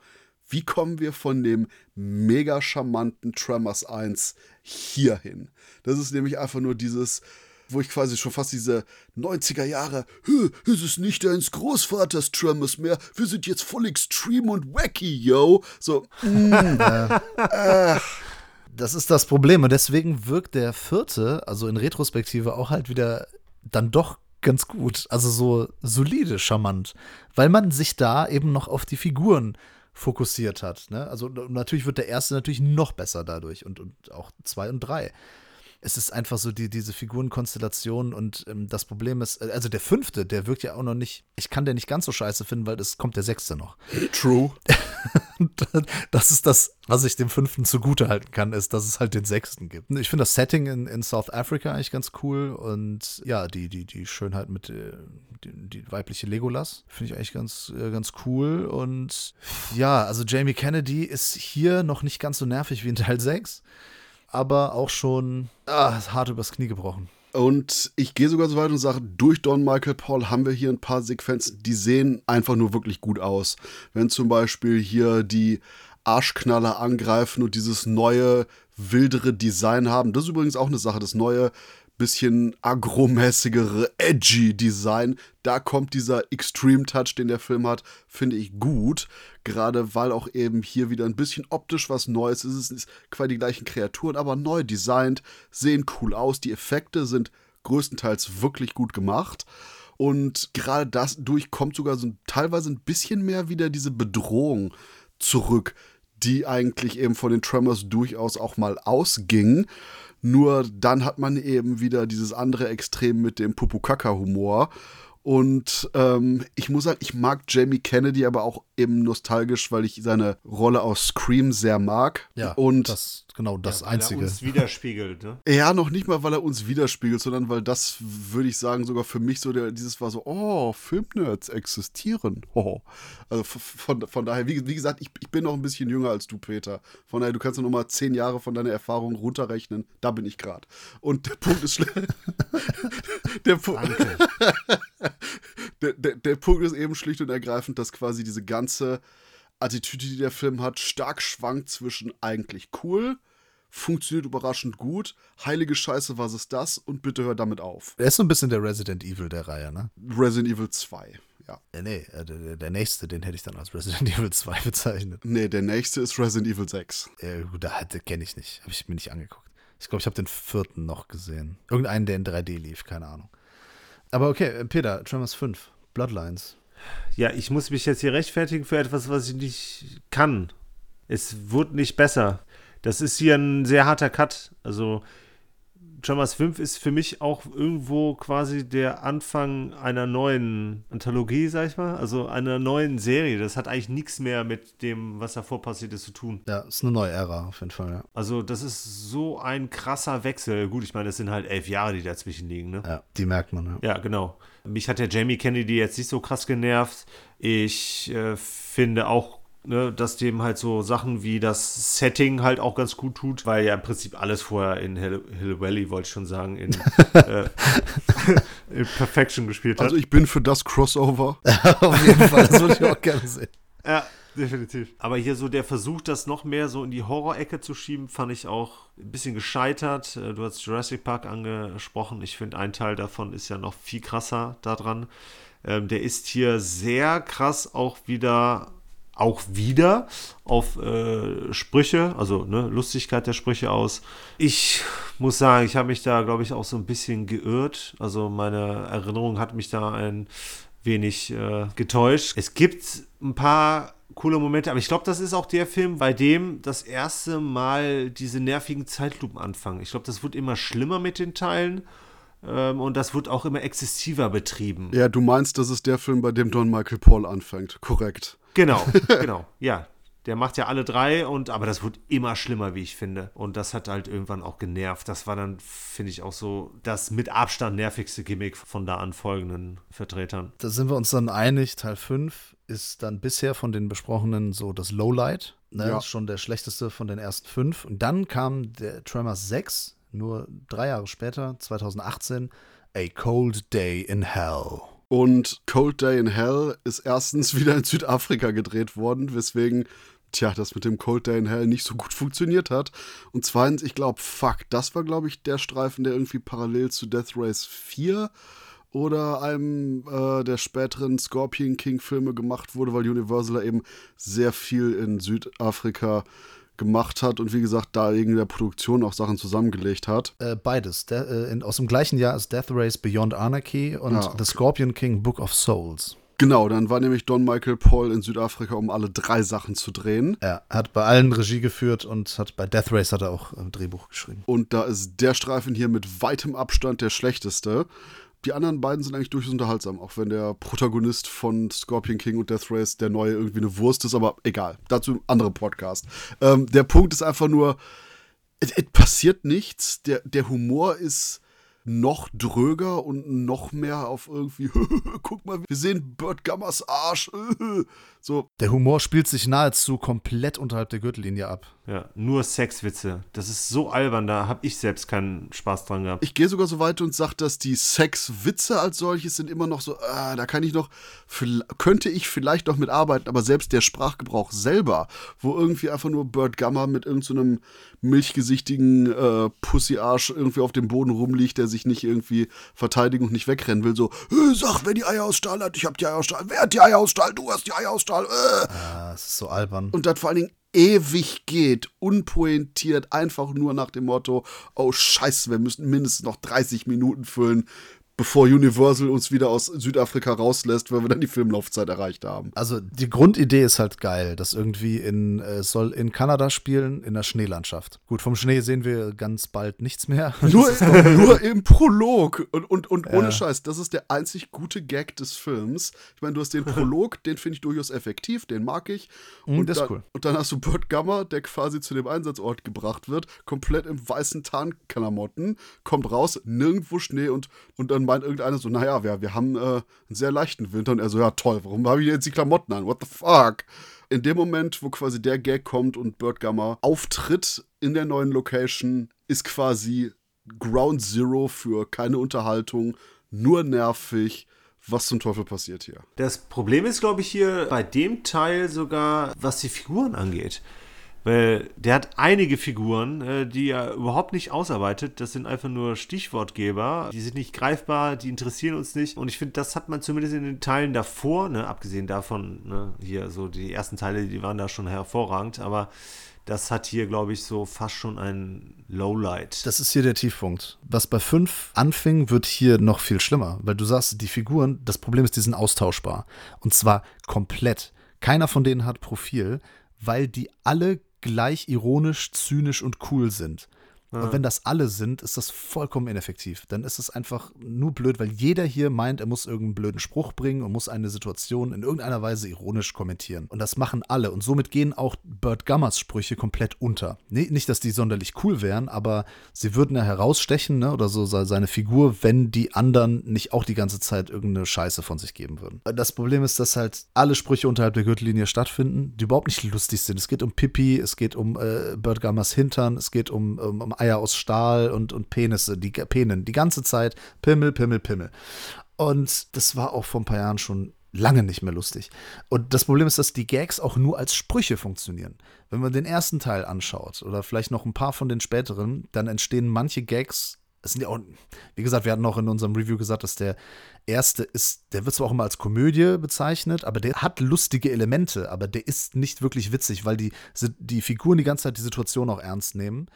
wie kommen wir von dem mega charmanten Tremors 1 hier hin? Das ist nämlich einfach nur dieses, wo ich quasi schon fast diese 90er Jahre, "Hö, es ist nicht deines Großvaters Tremors mehr, wir sind jetzt voll extrem und wacky, yo. So, mm, Das ist das Problem und deswegen wirkt der vierte, also in Retrospektive, auch halt wieder dann doch ganz gut. Also so solide, charmant. Weil man sich da eben noch auf die Figuren fokussiert hat. Ne? Also natürlich wird der erste natürlich noch besser dadurch und, und auch zwei und drei es ist einfach so die, diese Figurenkonstellation und ähm, das Problem ist, äh, also der fünfte, der wirkt ja auch noch nicht, ich kann den nicht ganz so scheiße finden, weil es kommt der sechste noch. True. das ist das, was ich dem fünften zugute halten kann, ist, dass es halt den sechsten gibt. Ich finde das Setting in, in South Africa eigentlich ganz cool und ja, die, die, die Schönheit mit äh, die, die weibliche Legolas finde ich eigentlich ganz, äh, ganz cool und ja, also Jamie Kennedy ist hier noch nicht ganz so nervig wie in Teil 6 aber auch schon ah, hart übers Knie gebrochen. Und ich gehe sogar so weit und sage, durch Don Michael Paul haben wir hier ein paar Sequenzen, die sehen einfach nur wirklich gut aus. Wenn zum Beispiel hier die Arschknaller angreifen und dieses neue, wildere Design haben. Das ist übrigens auch eine Sache, das neue bisschen agromäßigere, edgy Design. Da kommt dieser Extreme Touch, den der Film hat, finde ich gut. Gerade weil auch eben hier wieder ein bisschen optisch was Neues ist. Es ist quasi die gleichen Kreaturen, aber neu designt, sehen cool aus. Die Effekte sind größtenteils wirklich gut gemacht. Und gerade das durch kommt sogar so teilweise ein bisschen mehr wieder diese Bedrohung zurück, die eigentlich eben von den Tremors durchaus auch mal ausging. Nur dann hat man eben wieder dieses andere Extrem mit dem Pupukaka-Humor. Und ähm, ich muss sagen, ich mag Jamie Kennedy aber auch eben nostalgisch, weil ich seine Rolle aus Scream sehr mag. Ja, und das, genau das ja, Einzige. Er uns widerspiegelt, ne? Ja, noch nicht mal, weil er uns widerspiegelt, sondern weil das, würde ich sagen, sogar für mich so der, dieses war so, oh, Filmnerds existieren. Oh. Also von, von daher, wie, wie gesagt, ich, ich bin noch ein bisschen jünger als du, Peter. Von daher, du kannst noch mal zehn Jahre von deiner Erfahrung runterrechnen. Da bin ich gerade. Und der Punkt ist der, der, der, der Punkt ist eben schlicht und ergreifend, dass quasi diese ganze Attitüde, die der Film hat, stark schwankt zwischen eigentlich cool, funktioniert überraschend gut, heilige Scheiße, was ist das und bitte hör damit auf. Er ist so ein bisschen der Resident Evil der Reihe, ne? Resident Evil 2, ja. Ja, nee, äh, der, der nächste, den hätte ich dann als Resident Evil 2 bezeichnet. Nee, der nächste ist Resident Evil 6. Ja, gut, da kenne ich nicht. Habe ich mir nicht angeguckt. Ich glaube, ich habe den vierten noch gesehen. Irgendeinen, der in 3D lief, keine Ahnung. Aber okay, äh, Peter, Tremors 5, Bloodlines. Ja, ich muss mich jetzt hier rechtfertigen für etwas, was ich nicht kann. Es wurde nicht besser. Das ist hier ein sehr harter Cut. Also, Tremors 5 ist für mich auch irgendwo quasi der Anfang einer neuen Anthologie, sag ich mal. Also einer neuen Serie. Das hat eigentlich nichts mehr mit dem, was davor passiert ist, zu tun. Ja, ist eine neue Ära auf jeden Fall, ja. Also, das ist so ein krasser Wechsel. Gut, ich meine, das sind halt elf Jahre, die dazwischen liegen, ne? Ja, die merkt man, ja. Ja, genau. Mich hat der Jamie Kennedy jetzt nicht so krass genervt. Ich äh, finde auch ne, dass dem halt so Sachen wie das Setting halt auch ganz gut tut, weil ja im Prinzip alles vorher in Hill, Hill Valley, wollte ich schon sagen, in, äh, in Perfection gespielt hat. Also ich bin für das Crossover. Auf jeden Fall, das würde ich auch gerne sehen. Ja, definitiv. Aber hier so der Versuch, das noch mehr so in die Horror-Ecke zu schieben, fand ich auch ein bisschen gescheitert. Äh, du hast Jurassic Park angesprochen. Ich finde, ein Teil davon ist ja noch viel krasser daran. Ähm, der ist hier sehr krass auch wieder auch wieder auf äh, Sprüche, also ne, Lustigkeit der Sprüche aus. Ich muss sagen, ich habe mich da, glaube ich, auch so ein bisschen geirrt. Also meine Erinnerung hat mich da ein wenig äh, getäuscht. Es gibt ein paar coole Momente, aber ich glaube, das ist auch der Film, bei dem das erste Mal diese nervigen Zeitlupen anfangen. Ich glaube, das wird immer schlimmer mit den Teilen ähm, und das wird auch immer exzessiver betrieben. Ja, du meinst, das ist der Film, bei dem Don Michael Paul anfängt. Korrekt. Genau, genau. Ja, der macht ja alle drei und aber das wird immer schlimmer, wie ich finde. Und das hat halt irgendwann auch genervt. Das war dann, finde ich, auch so das mit Abstand nervigste Gimmick von da an folgenden Vertretern. Da sind wir uns dann einig, Teil 5 ist dann bisher von den besprochenen so das Lowlight. Ne? Ja. ist schon der schlechteste von den ersten fünf. Und dann kam der Tremors 6, nur drei Jahre später, 2018, A Cold Day in Hell. Und Cold Day in Hell ist erstens wieder in Südafrika gedreht worden, weswegen, tja, das mit dem Cold Day in Hell nicht so gut funktioniert hat. Und zweitens, ich glaube, fuck, das war, glaube ich, der Streifen, der irgendwie parallel zu Death Race 4 oder einem äh, der späteren Scorpion King Filme gemacht wurde, weil Universal eben sehr viel in Südafrika gemacht hat und wie gesagt, da in der Produktion auch Sachen zusammengelegt hat. Äh, beides. Der, äh, in, aus dem gleichen Jahr ist Death Race Beyond Anarchy und Ah, okay. The Scorpion King Book of Souls. Genau, dann war nämlich Don Michael Paul in Südafrika, um alle drei Sachen zu drehen. Er hat bei allen Regie geführt und hat bei Death Race hat er auch ein Drehbuch geschrieben. Und da ist der Streifen hier mit weitem Abstand der schlechteste. Die anderen beiden sind eigentlich durchaus unterhaltsam, auch wenn der Protagonist von Scorpion King und Death Race der neue irgendwie eine Wurst ist, aber egal. Dazu ein anderer Podcast. Ähm, der Punkt ist einfach nur, es, es passiert nichts. Der, der Humor ist noch dröger und noch mehr auf irgendwie, guck mal, wir sehen Bert Gammers Arsch. so, Der Humor spielt sich nahezu komplett unterhalb der Gürtellinie ab. Ja, nur Sexwitze. Das ist so albern, da habe ich selbst keinen Spaß dran gehabt. Ich gehe sogar so weit und sage, dass die Sexwitze als solches sind immer noch so, ah, da kann ich noch, könnte ich vielleicht noch mitarbeiten, aber selbst der Sprachgebrauch selber, wo irgendwie einfach nur Bert Gummer mit irgendeinem milchgesichtigen äh, Pussyarsch irgendwie auf dem Boden rumliegt, der sich nicht irgendwie verteidigen und nicht wegrennen will, so, äh, sag, wer die Eier aus Stahl hat, ich hab die Eier aus Stahl, wer hat die Eier aus Stahl, du hast die Eier aus Stahl, äh. Ah, es ist so albern. Und das vor allen Dingen ewig geht, unpointiert, einfach nur nach dem Motto, oh scheiße, wir müssen mindestens noch 30 Minuten füllen, bevor Universal uns wieder aus Südafrika rauslässt, weil wir dann die Filmlaufzeit erreicht haben. Also die Grundidee ist halt geil, das irgendwie in äh, soll in Kanada spielen in der Schneelandschaft. Gut, vom Schnee sehen wir ganz bald nichts mehr. Nur, nur im Prolog. Und, und, und ohne Ja. Scheiß, das ist der einzig gute Gag des Films. Ich meine, du hast den Prolog, den finde ich durchaus effektiv, den mag ich. Mm, Und, das ist dann, cool. und dann hast du Burt Gummer, der quasi zu dem Einsatzort gebracht wird, komplett im weißen Tarnklamotten, kommt raus, nirgendwo Schnee und, und dann meint irgendeiner so, naja, wir, wir haben äh, einen sehr leichten Winter. Und er so, ja toll, warum habe ich jetzt die Klamotten an? What the fuck? In dem Moment, wo quasi der Gag kommt und Burt Gummer auftritt in der neuen Location, ist quasi Ground Zero für keine Unterhaltung, nur nervig. Was zum Teufel passiert hier? Das Problem ist, glaube ich, hier bei dem Teil sogar, was die Figuren angeht. Weil der hat einige Figuren, äh, die er überhaupt nicht ausarbeitet. Das sind einfach nur Stichwortgeber. Die sind nicht greifbar, die interessieren uns nicht. Und ich finde, das hat man zumindest in den Teilen davor, ne, abgesehen davon, ne, hier so die ersten Teile, die waren da schon hervorragend. Aber das hat hier, glaube ich, so fast schon ein Lowlight. Das ist hier der Tiefpunkt. Was bei 5 anfing, wird hier noch viel schlimmer, weil du sagst, die Figuren, das Problem ist, die sind austauschbar. Und zwar komplett. Keiner von denen hat Profil, weil die alle gleich ironisch, zynisch und cool sind. Und wenn das alle sind, ist das vollkommen ineffektiv. Dann ist es einfach nur blöd, weil jeder hier meint, er muss irgendeinen blöden Spruch bringen und muss eine Situation in irgendeiner Weise ironisch kommentieren. Und das machen alle. Und somit gehen auch Bert Gummers Sprüche komplett unter. Nee, nicht, dass die sonderlich cool wären, aber sie würden ja herausstechen, ne, oder so se- seine Figur, wenn die anderen nicht auch die ganze Zeit irgendeine Scheiße von sich geben würden. Das Problem ist, dass halt alle Sprüche unterhalb der Gürtellinie stattfinden, die überhaupt nicht lustig sind. Es geht um Pipi, es geht um äh, Bert Gummers Hintern, es geht um, um, um Eier aus Stahl und, und Penisse, die Penen, die ganze Zeit Pimmel, Pimmel, Pimmel. Und das war auch vor ein paar Jahren schon lange nicht mehr lustig. Und das Problem ist, dass die Gags auch nur als Sprüche funktionieren. Wenn man den ersten Teil anschaut oder vielleicht noch ein paar von den späteren, dann entstehen manche Gags. Es sind ja auch, wie gesagt, wir hatten auch in unserem Review gesagt, dass der erste ist, der wird zwar auch immer als Komödie bezeichnet, aber der hat lustige Elemente, aber der ist nicht wirklich witzig, weil die, die Figuren die ganze Zeit die Situation auch ernst nehmen.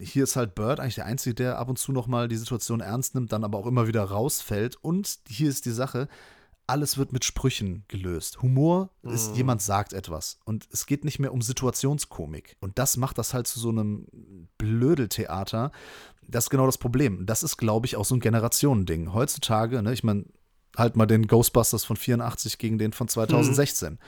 Hier ist halt Bird eigentlich der Einzige, der ab und zu nochmal die Situation ernst nimmt, dann aber auch immer wieder rausfällt. Und hier ist die Sache, alles wird mit Sprüchen gelöst. Humor ist, jemand sagt etwas. Und es geht nicht mehr um Situationskomik. Und das macht das halt zu so einem Blödeltheater. Das ist genau das Problem. Das ist, glaube ich, auch so ein Generationending. Heutzutage, ne, ich meine, halt mal den Ghostbusters von 84 gegen den von 2016.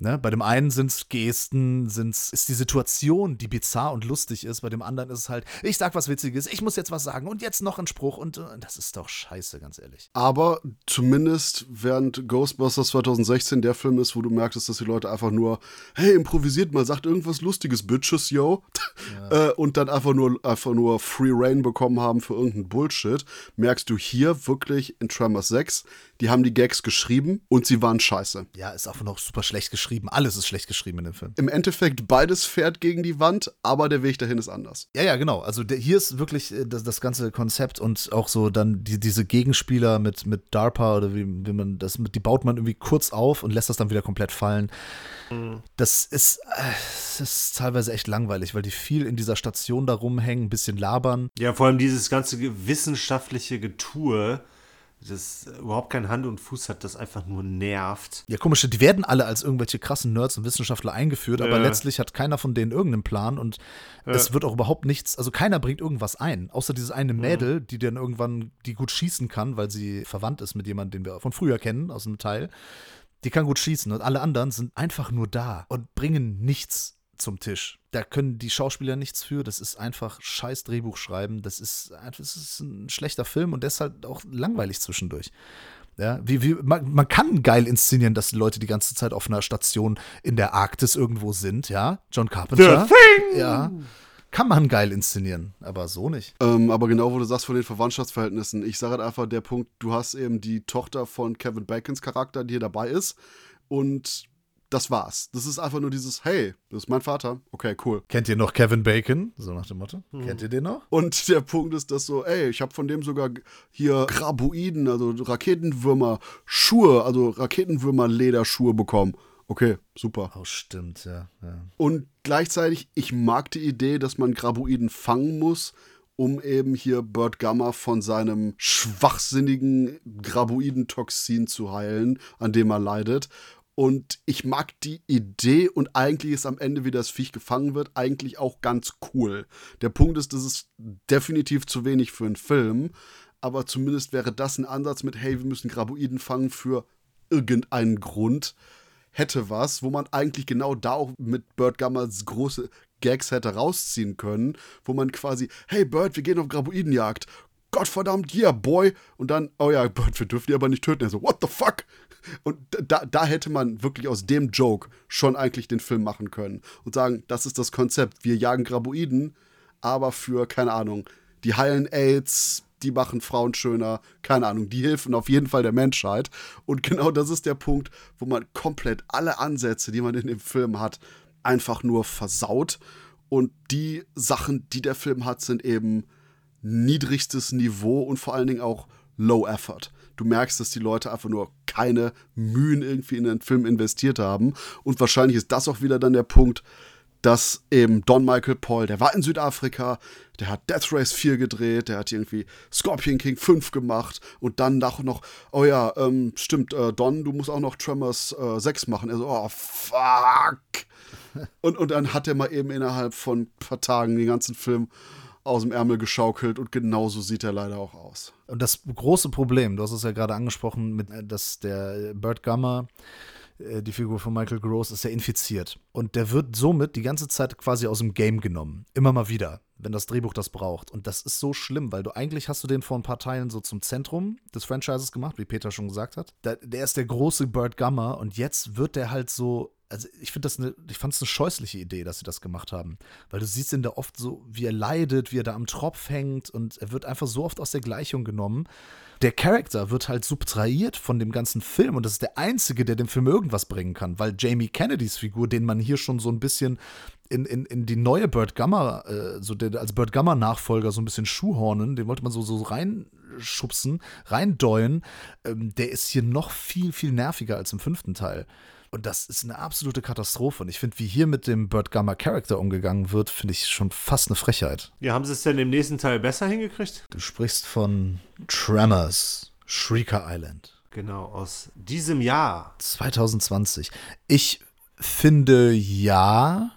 Ne? Bei dem einen sind es Gesten, sind's, ist die Situation, die bizarr und lustig ist. Bei dem anderen ist es halt, ich sag was Witziges, ich muss jetzt was sagen und jetzt noch ein Spruch. Und äh, das ist doch scheiße, ganz ehrlich. Aber zumindest während Ghostbusters 2016 der Film ist, wo du merktest, dass die Leute einfach nur, hey, improvisiert mal, sagt irgendwas Lustiges, Bitches, yo. äh, und dann einfach nur, einfach nur Free Reign bekommen haben für irgendeinen Bullshit, merkst du hier wirklich in Tremors 6, die haben die Gags geschrieben und sie waren scheiße. Ja, ist einfach noch super schlecht geschrieben. Alles ist schlecht geschrieben in dem Film. Im Endeffekt beides fährt gegen die Wand, aber der Weg dahin ist anders. Ja, ja, genau. Also der, hier ist wirklich äh, das, das ganze Konzept und auch so dann die, diese Gegenspieler mit, mit DARPA oder wie, wie man das, die baut man irgendwie kurz auf und lässt das dann wieder komplett fallen. Mhm. Das ist, äh, das ist teilweise echt langweilig, weil die viel in dieser Station da rumhängen, ein bisschen labern. Ja, vor allem dieses ganze wissenschaftliche Getue das überhaupt keinen Hand und Fuß hat, das einfach nur nervt. Ja, komisch, die werden alle als irgendwelche krassen Nerds und Wissenschaftler eingeführt, aber letztlich hat keiner von denen irgendeinen Plan und ja. es wird auch überhaupt nichts, also keiner bringt irgendwas ein, außer dieses eine Mädel, die dann irgendwann, die gut schießen kann, weil sie verwandt ist mit jemandem, den wir von früher kennen, aus einem Teil. Die kann gut schießen und alle anderen sind einfach nur da und bringen nichts zum Tisch. Da können die Schauspieler nichts für. Das ist einfach scheiß Drehbuch schreiben. Das ist, das ist ein schlechter Film und deshalb auch langweilig zwischendurch. Ja, wie, wie, man, man, kann geil inszenieren, dass die Leute die ganze Zeit auf einer Station in der Arktis irgendwo sind, ja. John Carpenter. The Thing! Ja. Kann man geil inszenieren, aber so nicht. Ähm, aber genau, wo du sagst von den Verwandtschaftsverhältnissen, ich sage halt einfach der Punkt, du hast eben die Tochter von Kevin Bacons Charakter, die hier dabei ist. Und das war's. Das ist einfach nur dieses, hey, das ist mein Vater. Okay, cool. Kennt ihr noch Kevin Bacon? So nach dem Motto. Hm. Kennt ihr den noch? Und der Punkt ist, dass so, ey, ich habe von dem sogar hier Graboiden, also Raketenwürmer, Schuhe, also Raketenwürmer-Lederschuhe bekommen. Okay, super. Oh, stimmt, ja, ja. Und gleichzeitig, ich mag die Idee, dass man Graboiden fangen muss, um eben hier Bert Gamma von seinem schwachsinnigen Graboidentoxin zu heilen, an dem er leidet. Und ich mag die Idee und eigentlich ist am Ende, wie das Viech gefangen wird, eigentlich auch ganz cool. Der Punkt ist, das ist definitiv zu wenig für einen Film, aber zumindest wäre das ein Ansatz mit, hey, wir müssen Graboiden fangen für irgendeinen Grund. Hätte was, wo man eigentlich genau da auch mit Bird Gammas große Gags hätte rausziehen können, wo man quasi, hey Bird, wir gehen auf Graboidenjagd. Gottverdammt, yeah, boy. Und dann, oh ja, Bird, wir dürfen die aber nicht töten. Er so, what the fuck? Und da, da hätte man wirklich aus dem Joke schon eigentlich den Film machen können und sagen, das ist das Konzept. Wir jagen Graboiden, aber für, keine Ahnung, die heilen AIDS, die machen Frauen schöner, keine Ahnung, die helfen auf jeden Fall der Menschheit. Und genau das ist der Punkt, wo man komplett alle Ansätze, die man in dem Film hat, einfach nur versaut. Und die Sachen, die der Film hat, sind eben niedrigstes Niveau und vor allen Dingen auch Low Effort. Du merkst, dass die Leute einfach nur keine Mühen irgendwie in den Film investiert haben. Und wahrscheinlich ist das auch wieder dann der Punkt, dass eben Don Michael Paul, der war in Südafrika, der hat Death Race 4 gedreht, der hat irgendwie Scorpion King 5 gemacht und dann nach noch, oh ja, ähm, stimmt, äh, Don, du musst auch noch Tremors äh, 6 machen. Er so, oh fuck. und, und dann hat er mal eben innerhalb von ein paar Tagen den ganzen Film aus dem Ärmel geschaukelt und genauso sieht er leider auch aus. Und das große Problem, du hast es ja gerade angesprochen, mit, äh, dass der Bert Gummer, äh, die Figur von Michael Gross, ist ja infiziert. Und der wird somit die ganze Zeit quasi aus dem Game genommen. Immer mal wieder, wenn das Drehbuch das braucht. Und das ist so schlimm, weil du eigentlich hast du den vor ein paar Teilen so zum Zentrum des Franchises gemacht, wie Peter schon gesagt hat. Der, der ist der große Bert Gummer und jetzt wird der halt so also ich finde das eine, ich fand es eine scheußliche Idee, dass sie das gemacht haben. Weil du siehst ihn da oft so, wie er leidet, wie er da am Tropf hängt und er wird einfach so oft aus der Gleichung genommen. Der Charakter wird halt subtrahiert von dem ganzen Film und das ist der einzige, der dem Film irgendwas bringen kann, weil Jamie Kennedys Figur, den man hier schon so ein bisschen in, in, in die neue Bird Gamma, äh, so der, als Bird Gamma Nachfolger so ein bisschen schuhhornen, den wollte man so, so reinschubsen, reindeuen. Ähm, der ist hier noch viel, viel nerviger als im fünften Teil. Und das ist eine absolute Katastrophe. Und ich finde, wie hier mit dem Bird Gamma Character umgegangen wird, finde ich schon fast eine Frechheit. Ja, haben sie es denn im nächsten Teil besser hingekriegt? Du sprichst von Tremors, Shrieker Island. Genau, aus diesem Jahr. 2020. Ich finde ja,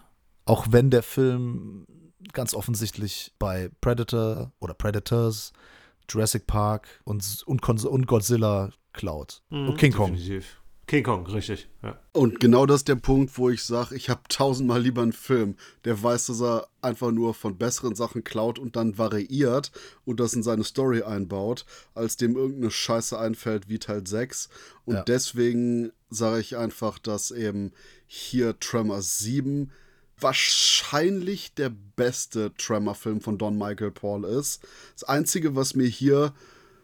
auch wenn der Film ganz offensichtlich bei Predator oder Predators, Jurassic Park und, und, und Godzilla klaut. Mhm, und King Kong. Definitiv. King Kong, richtig. Ja. Und genau das ist der Punkt, wo ich sage, ich habe tausendmal lieber einen Film, der weiß, dass er einfach nur von besseren Sachen klaut und dann variiert und das in seine Story einbaut, als dem irgendeine Scheiße einfällt wie Teil 6. Und ja. deswegen sage ich einfach, dass eben hier Tremor 7 wahrscheinlich der beste Tremor-Film von Don Michael Paul ist. Das Einzige, was mir hier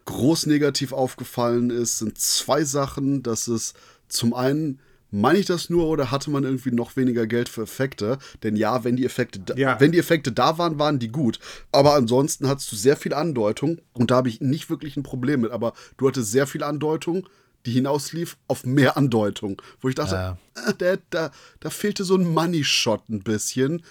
groß negativ aufgefallen ist, sind zwei Sachen. Das ist zum einen meine ich das nur oder hatte man irgendwie noch weniger Geld für Effekte? Denn ja, wenn die Effekte, da, Ja. wenn die Effekte da waren, waren die gut. Aber ansonsten hattest du sehr viel Andeutung und da habe ich nicht wirklich ein Problem mit. Aber du hattest sehr viel Andeutung, die hinauslief auf mehr Andeutung. Wo ich dachte, Ja. äh, der, da, da fehlte so ein Money-Shot ein bisschen.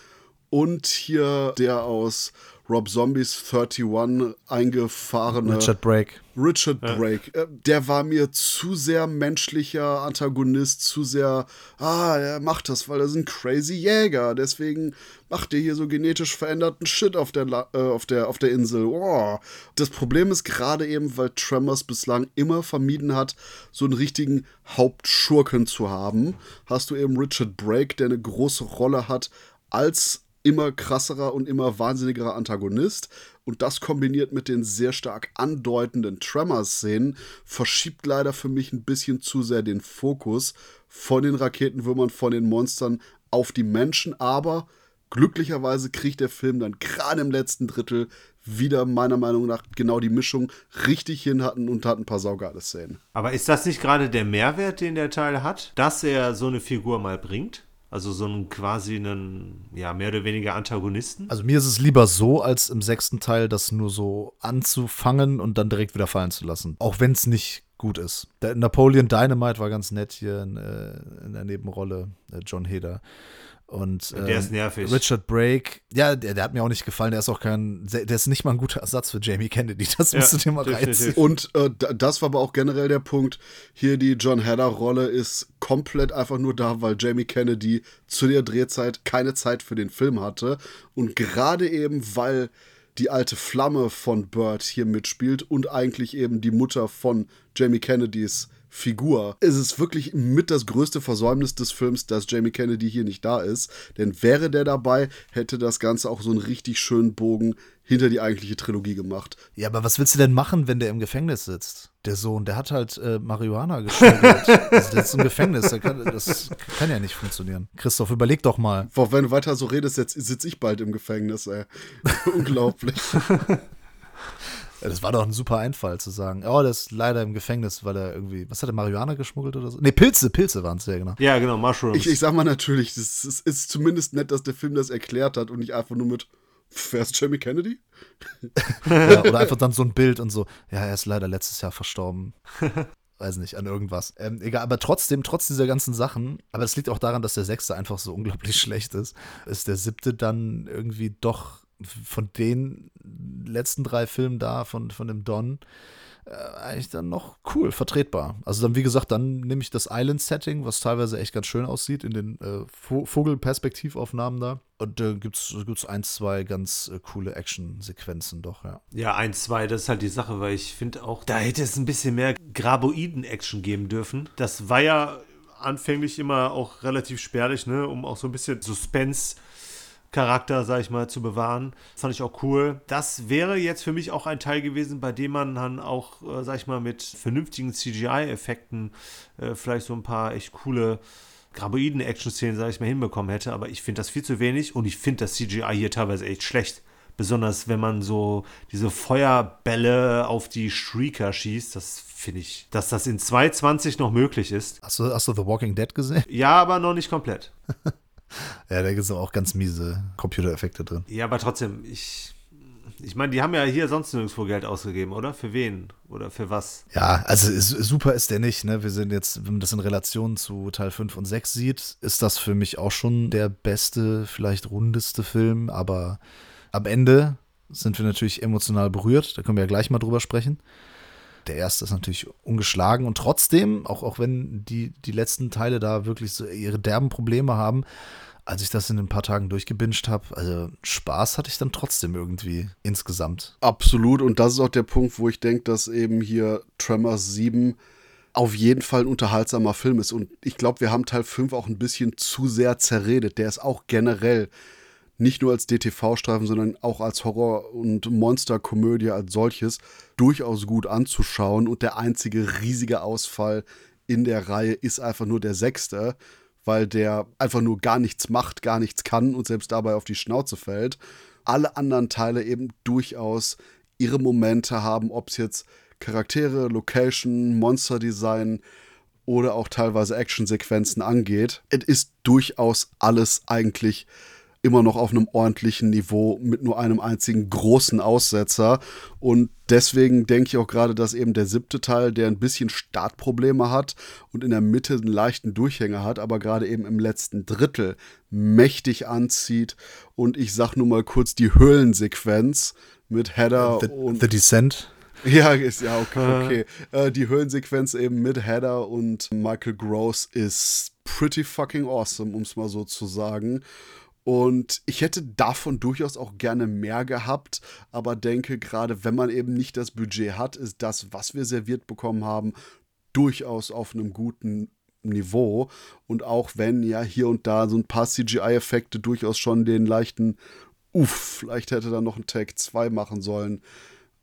Und hier der aus Rob Zombies 31 eingefahrene Richard Brake. Richard Brake, äh, der war mir zu sehr menschlicher Antagonist, zu sehr, ah, er macht das, weil er ist ein crazy Jäger, deswegen macht er hier so genetisch veränderten Shit auf der, La äh, auf der, auf der Insel. Oh. Das Problem ist gerade eben, weil Tremors bislang immer vermieden hat, so einen richtigen Hauptschurken zu haben, hast du eben Richard Brake, der eine große Rolle hat als immer krasserer und immer wahnsinnigerer Antagonist. Und das kombiniert mit den sehr stark andeutenden Tremor-Szenen verschiebt leider für mich ein bisschen zu sehr den Fokus von den Raketenwürmern, von den Monstern auf die Menschen. Aber glücklicherweise kriegt der Film dann gerade im letzten Drittel wieder meiner Meinung nach genau die Mischung richtig hin hatten und hat ein paar saugeile Szenen. Aber ist das nicht gerade der Mehrwert, den der Teil hat, dass er so eine Figur mal bringt? Also so einen quasi einen, ja, mehr oder weniger Antagonisten? Also mir ist es lieber so, als im sechsten Teil das nur so anzufangen und dann direkt wieder fallen zu lassen. Auch wenn es nicht gut ist. Der Napoleon Dynamite war ganz nett hier in, äh, in der Nebenrolle, äh, John Heder. Und Der ähm, ist nervig. Richard Brake, ja, der, der hat mir auch nicht gefallen. Der ist auch kein, der ist nicht mal ein guter Ersatz für Jamie Kennedy. Das Ja, musst du dir mal definitiv. reinziehen. Und äh, da- das war aber auch generell der Punkt. Hier die John Hader-Rolle ist komplett einfach nur da, weil Jamie Kennedy zu der Drehzeit keine Zeit für den Film hatte. Und gerade eben, weil die alte Flamme von Bird hier mitspielt und eigentlich eben die Mutter von Jamie Kennedys Figur, ist es wirklich mit das größte Versäumnis des Films, dass Jamie Kennedy hier nicht da ist. Denn wäre der dabei, hätte das Ganze auch so einen richtig schönen Bogen hinter die eigentliche Trilogie gemacht. Ja, aber was willst du denn machen, wenn der im Gefängnis sitzt? Der Sohn, der hat halt äh, Marihuana geschmuggelt. also der ist im Gefängnis. Kann, das kann ja nicht funktionieren. Christoph, überleg doch mal. Boah, wenn du weiter so redest, jetzt sitze ich bald im Gefängnis, ey. Unglaublich. Das war doch ein super Einfall zu sagen, oh, der ist leider im Gefängnis, weil er irgendwie, was hat er, Marihuana geschmuggelt oder so? Nee, Pilze, Pilze waren es ja, genau. Ja, genau, Mushrooms. Ich, ich sag mal natürlich, es ist, ist zumindest nett, dass der Film das erklärt hat und nicht einfach nur mit, wer ist Jamie Kennedy? Ja, oder einfach dann so ein Bild und so, ja, er ist leider letztes Jahr verstorben. Weiß nicht, an irgendwas. Ähm, egal, aber trotzdem, trotz dieser ganzen Sachen, aber es liegt auch daran, dass der sechste einfach so unglaublich schlecht ist, ist der siebte dann irgendwie doch von den letzten drei Filmen da, von, von dem Don, äh, eigentlich dann noch cool, vertretbar. Also dann, wie gesagt, dann nehme ich das Island-Setting, was teilweise echt ganz schön aussieht, in den äh, Vo- Vogelperspektivaufnahmen da. Und da äh, gibt's gibt's ein, zwei ganz äh, coole Action-Sequenzen doch, ja. Ja, eins, zwei, das ist halt die Sache, weil ich finde auch, da hätte es ein bisschen mehr Graboiden-Action geben dürfen. Das war ja anfänglich immer auch relativ spärlich, ne, um auch so ein bisschen Suspense. Charakter, sag ich mal, zu bewahren. Fand ich auch cool. Das wäre jetzt für mich auch ein Teil gewesen, bei dem man dann auch, äh, sag ich mal, mit vernünftigen CGI-Effekten äh, vielleicht so ein paar echt coole Graboiden-Action-Szenen, sag ich mal, hinbekommen hätte. Aber ich finde das viel zu wenig und ich finde das CGI hier teilweise echt schlecht. Besonders wenn man so diese Feuerbälle auf die Shrieker schießt, das finde ich, dass das in 2.20 noch möglich ist. Hast du, hast du The Walking Dead gesehen? Ja, aber noch nicht komplett. Ja, da gibt es auch ganz miese Computereffekte drin. Ja, aber trotzdem, ich. Ich meine, die haben ja hier sonst nirgendwo Geld ausgegeben, oder? Für wen? Oder für was? Ja, also ist, super ist der nicht, ne? Wir sind jetzt, wenn man das in Relation zu Teil 5 und 6 sieht, ist das für mich auch schon der beste, vielleicht rundeste Film, aber am Ende sind wir natürlich emotional berührt, da können wir ja gleich mal drüber sprechen. Der erste ist natürlich ungeschlagen und trotzdem, auch, auch wenn die, die letzten Teile da wirklich so ihre derben Probleme haben, als ich das in ein paar Tagen durchgebinged habe, also Spaß hatte ich dann trotzdem irgendwie insgesamt. Absolut. Und das ist auch der Punkt, wo ich denke, dass eben hier Tremors 7 auf jeden Fall ein unterhaltsamer Film ist. Und ich glaube, wir haben Teil 5 auch ein bisschen zu sehr zerredet. Der ist auch generell nicht nur als DTV-Streifen, sondern auch als Horror- und Monsterkomödie als solches durchaus gut anzuschauen. Und der einzige riesige Ausfall in der Reihe ist einfach nur der sechste, weil der einfach nur gar nichts macht, gar nichts kann und selbst dabei auf die Schnauze fällt. Alle anderen Teile eben durchaus ihre Momente haben, ob es jetzt Charaktere, Location, Monster-Design oder auch teilweise Actionsequenzen angeht. Es ist durchaus alles eigentlich immer noch auf einem ordentlichen Niveau mit nur einem einzigen großen Aussetzer. Und deswegen denke ich auch gerade, dass eben der siebte Teil, der ein bisschen Startprobleme hat und in der Mitte einen leichten Durchhänger hat, aber gerade eben im letzten Drittel mächtig anzieht. Und ich sag nur mal kurz die Höhlensequenz mit Heather The, und. The Descent. Ja, ist ja okay. okay. Äh, die Höhlensequenz eben mit Heather und Michael Gross ist pretty fucking awesome, um es mal so zu sagen. Und ich hätte davon durchaus auch gerne mehr gehabt, aber denke, gerade wenn man eben nicht das Budget hat, ist das, was wir serviert bekommen haben, durchaus auf einem guten Niveau. Und auch wenn ja hier und da so ein paar CGI-Effekte durchaus schon den leichten, uff, vielleicht hätte da noch ein Take 2 machen sollen,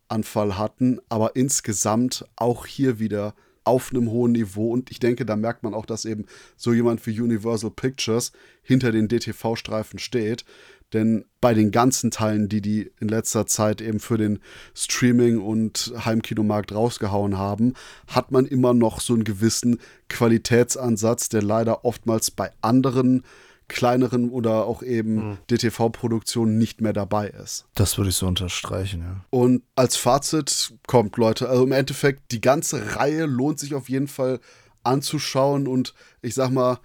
Anfall hatten. Aber insgesamt auch hier wieder auf einem hohen Niveau. Und ich denke, da merkt man auch, dass eben so jemand wie Universal Pictures hinter den DTV-Streifen steht. Denn bei den ganzen Teilen, die die in letzter Zeit eben für den Streaming- und Heimkinomarkt rausgehauen haben, hat man immer noch so einen gewissen Qualitätsansatz, der leider oftmals bei anderen kleineren oder auch eben mhm. DTV-Produktionen nicht mehr dabei ist. Das würde ich so unterstreichen, ja. Und als Fazit kommt, Leute, also im Endeffekt, die ganze Reihe lohnt sich auf jeden Fall anzuschauen und ich sag mal,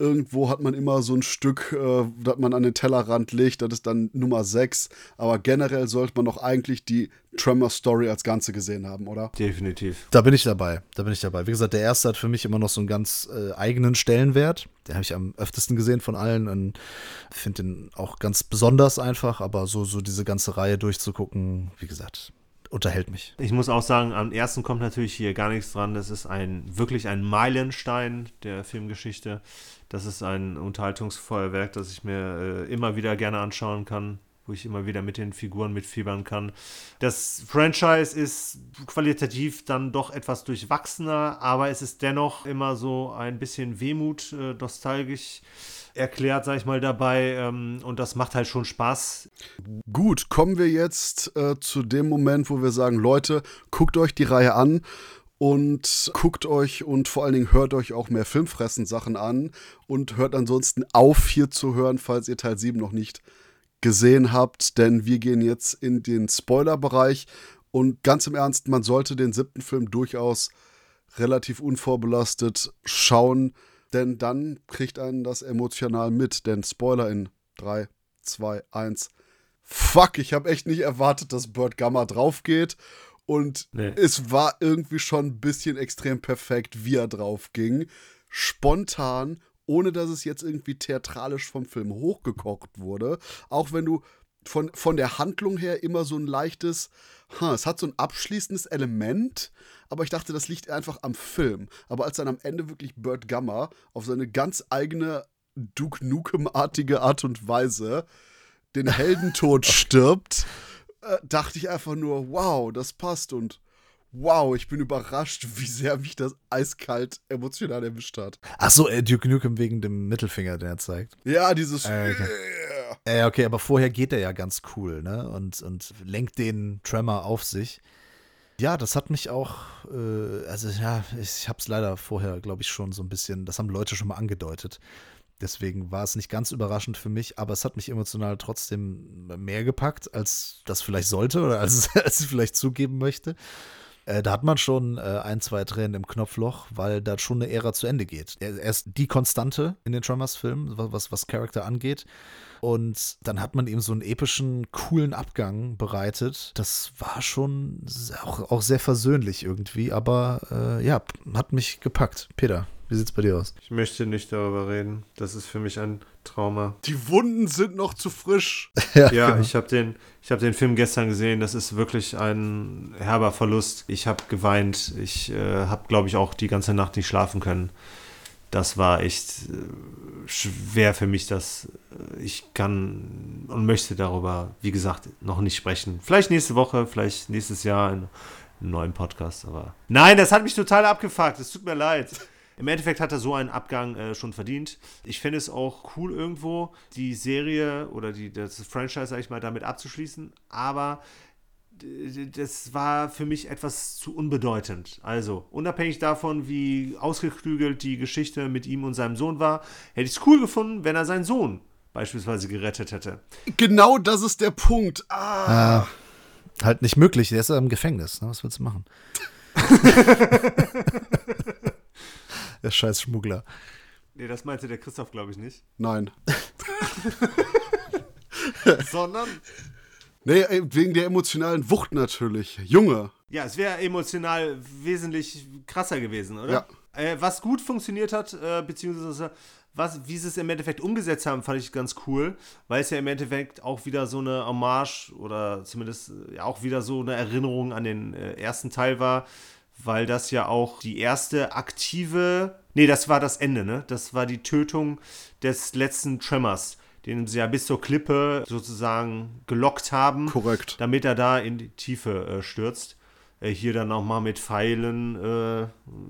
irgendwo hat man immer so ein Stück, äh, das man an den Tellerrand legt, das ist dann Nummer 6. Aber generell sollte man doch eigentlich die Tremor Story als Ganze gesehen haben, oder? Definitiv. Da bin ich dabei. Da bin ich dabei. Wie gesagt, der erste hat für mich immer noch so einen ganz äh, eigenen Stellenwert. Den habe ich am öftesten gesehen von allen und finde den auch ganz besonders einfach. Aber so, so diese ganze Reihe durchzugucken, wie gesagt, unterhält mich. Ich muss auch sagen, am ersten kommt natürlich hier gar nichts dran. Das ist ein wirklich ein Meilenstein der Filmgeschichte. Das ist ein Unterhaltungsfeuerwerk, das ich mir äh, immer wieder gerne anschauen kann, wo ich immer wieder mit den Figuren mitfiebern kann. Das Franchise ist qualitativ dann doch etwas durchwachsener, aber es ist dennoch immer so ein bisschen Wehmut, äh, nostalgisch erklärt, sag ich mal, dabei. Ähm, und das macht halt schon Spaß. Gut, kommen wir jetzt äh, zu dem Moment, wo wir sagen, Leute, guckt euch die Reihe an und guckt euch und vor allen Dingen hört euch auch mehr Filmfressen-Sachen an und hört ansonsten auf, hier zu hören, falls ihr Teil 7 noch nicht gesehen habt, denn wir gehen jetzt in den Spoiler-Bereich und ganz im Ernst, man sollte den siebten Film durchaus relativ unvorbelastet schauen, denn dann kriegt einen das emotional mit, denn Spoiler in 3, 2, 1. Fuck, ich habe echt nicht erwartet, dass Bird Gamma drauf geht und nee. es war irgendwie schon ein bisschen extrem perfekt, wie er drauf ging. Spontan, ohne dass es jetzt irgendwie theatralisch vom Film hochgekocht wurde. Auch wenn du von, von der Handlung her immer so ein leichtes, huh, es hat so ein abschließendes Element, aber ich dachte, das liegt einfach am Film. Aber als dann am Ende wirklich Burt Gamma auf seine ganz eigene Duke Nukem-artige Art und Weise den Heldentod stirbt, äh, dachte ich einfach nur, wow, das passt und wow, ich bin überrascht, wie sehr mich das eiskalt emotional erwischt hat. Ach so, äh, Duke Nukem wegen dem Mittelfinger, den er zeigt. Ja, dieses. Äh, okay. Äh, okay, aber vorher geht er ja ganz cool, ne? Und, und lenkt den Tremor auf sich. Ja, das hat mich auch, äh, also ja, ich habe es leider vorher, glaube ich, schon so ein bisschen, das haben Leute schon mal angedeutet, Deswegen war es nicht ganz überraschend für mich, aber es hat mich emotional trotzdem mehr gepackt, als das vielleicht sollte oder als, als ich vielleicht zugeben möchte. Äh, da hat man schon äh, ein, zwei Tränen im Knopfloch, weil da schon eine Ära zu Ende geht. Er, er ist die Konstante in den Tremors-Filmen, was, was Charakter angeht. Und dann hat man ihm so einen epischen, coolen Abgang bereitet. Das war schon auch, auch sehr versöhnlich irgendwie, aber äh, ja, hat mich gepackt. Peter, wie sieht's bei dir aus? Ich möchte nicht darüber reden. Das ist für mich ein Trauma. Die Wunden sind noch zu frisch. ja, ja genau. ich habe den, hab den Film gestern gesehen. Das ist wirklich ein herber Verlust. Ich habe geweint. Ich äh, habe, glaube ich, auch die ganze Nacht nicht schlafen können. Das war echt äh, schwer für mich, dass äh, ich kann und möchte darüber, wie gesagt, noch nicht sprechen. Vielleicht nächste Woche, vielleicht nächstes Jahr in einem neuen Podcast, aber. Nein, das hat mich total abgefuckt. Es tut mir leid. Im Endeffekt hat er so einen Abgang äh, schon verdient. Ich finde es auch cool irgendwo, die Serie oder die, das Franchise, sag ich mal, damit abzuschließen. Aber das war für mich etwas zu unbedeutend. Also, unabhängig davon, wie ausgeklügelt die Geschichte mit ihm und seinem Sohn war, hätte ich es cool gefunden, wenn er seinen Sohn beispielsweise gerettet hätte. Genau das ist der Punkt. Ah. Äh, halt nicht möglich, der ist ja im Gefängnis. Ne? Was willst du machen? der scheiß Schmuggler. Nee, das meinte der Christoph, glaube ich, nicht. Nein. Sondern Nee, wegen der emotionalen Wucht natürlich. Junge. Ja, es wäre emotional wesentlich krasser gewesen, oder? Ja. Äh, was gut funktioniert hat, äh, beziehungsweise was, wie sie es im Endeffekt umgesetzt haben, fand ich ganz cool, weil es ja im Endeffekt auch wieder so eine Hommage oder zumindest äh, ja, auch wieder so eine Erinnerung an den äh, ersten Teil war, weil das ja auch die erste aktive, nee, das war das Ende, ne? Das war die Tötung des letzten Tremors den sie ja bis zur Klippe sozusagen gelockt haben. Korrekt. Damit er da in die Tiefe äh, stürzt. Äh, hier dann nochmal mit Pfeilen, äh,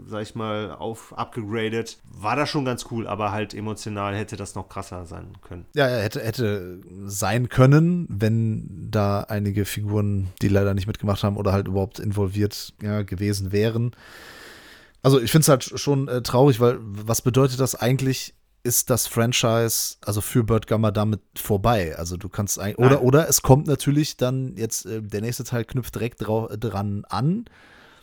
sag ich mal, auf abgegradet. War das schon ganz cool, aber halt emotional hätte das noch krasser sein können. Ja, er hätte, hätte sein können, wenn da einige Figuren, die leider nicht mitgemacht haben oder halt überhaupt involviert ja, gewesen wären. Also ich finde es halt schon äh, traurig, weil was bedeutet das eigentlich ist das Franchise, also für Bird Gamma damit vorbei. Also du kannst ein, oder oder es kommt natürlich dann jetzt äh, der nächste Teil knüpft direkt drau, dran an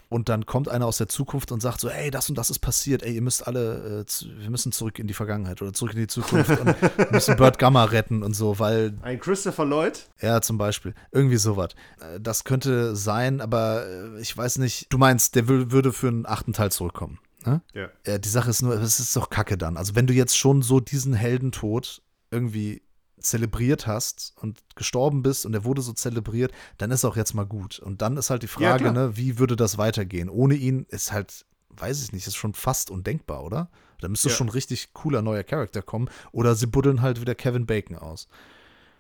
und dann kommt einer aus der Zukunft und sagt so, ey, das und das ist passiert, ey, ihr müsst alle, äh, zu, wir müssen zurück in die Vergangenheit oder zurück in die Zukunft und müssen Bird Gamma retten und so, weil ein Christopher Lloyd? Ja, zum Beispiel, irgendwie sowas. Äh, das könnte sein, aber äh, ich weiß nicht. Du meinst, der würde für einen achten Teil zurückkommen? Ne? Ja. Äh, die Sache ist nur, es ist doch kacke dann. Also, wenn du jetzt schon so diesen Heldentod irgendwie zelebriert hast und gestorben bist und er wurde so zelebriert, dann ist auch jetzt mal gut. Und dann ist halt die Frage, ja, ne, wie würde das weitergehen? Ohne ihn ist halt, weiß ich nicht, ist schon fast undenkbar, oder? Da müsste ja. schon ein richtig cooler neuer Charakter kommen. Oder sie buddeln halt wieder Kevin Bacon aus.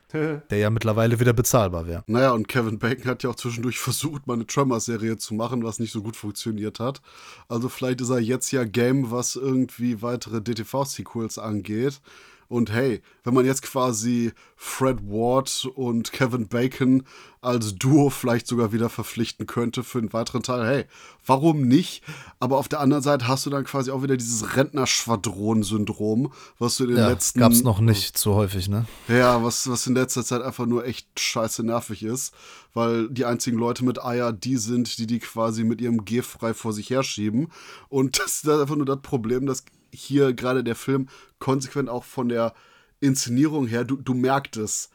der ja mittlerweile wieder bezahlbar wäre. Naja, und Kevin Bacon hat ja auch zwischendurch versucht, mal eine Tremor-Serie zu machen, was nicht so gut funktioniert hat. Also vielleicht ist er jetzt ja Game, was irgendwie weitere DTV-Sequels angeht. Und hey, wenn man jetzt quasi Fred Ward und Kevin Bacon als Duo vielleicht sogar wieder verpflichten könnte für einen weiteren Teil, hey, warum nicht? Aber auf der anderen Seite hast du dann quasi auch wieder dieses Rentnerschwadron-Syndrom, was du in den ja, letzten. Gab's noch nicht so häufig, ne? Ja, was, was in letzter Zeit einfach nur echt scheiße nervig ist, weil die einzigen Leute mit Eier die sind, die die quasi mit ihrem G frei vor sich herschieben. Und das ist einfach nur das Problem, dass hier gerade der Film konsequent auch von der Inszenierung her, du, du merkst es.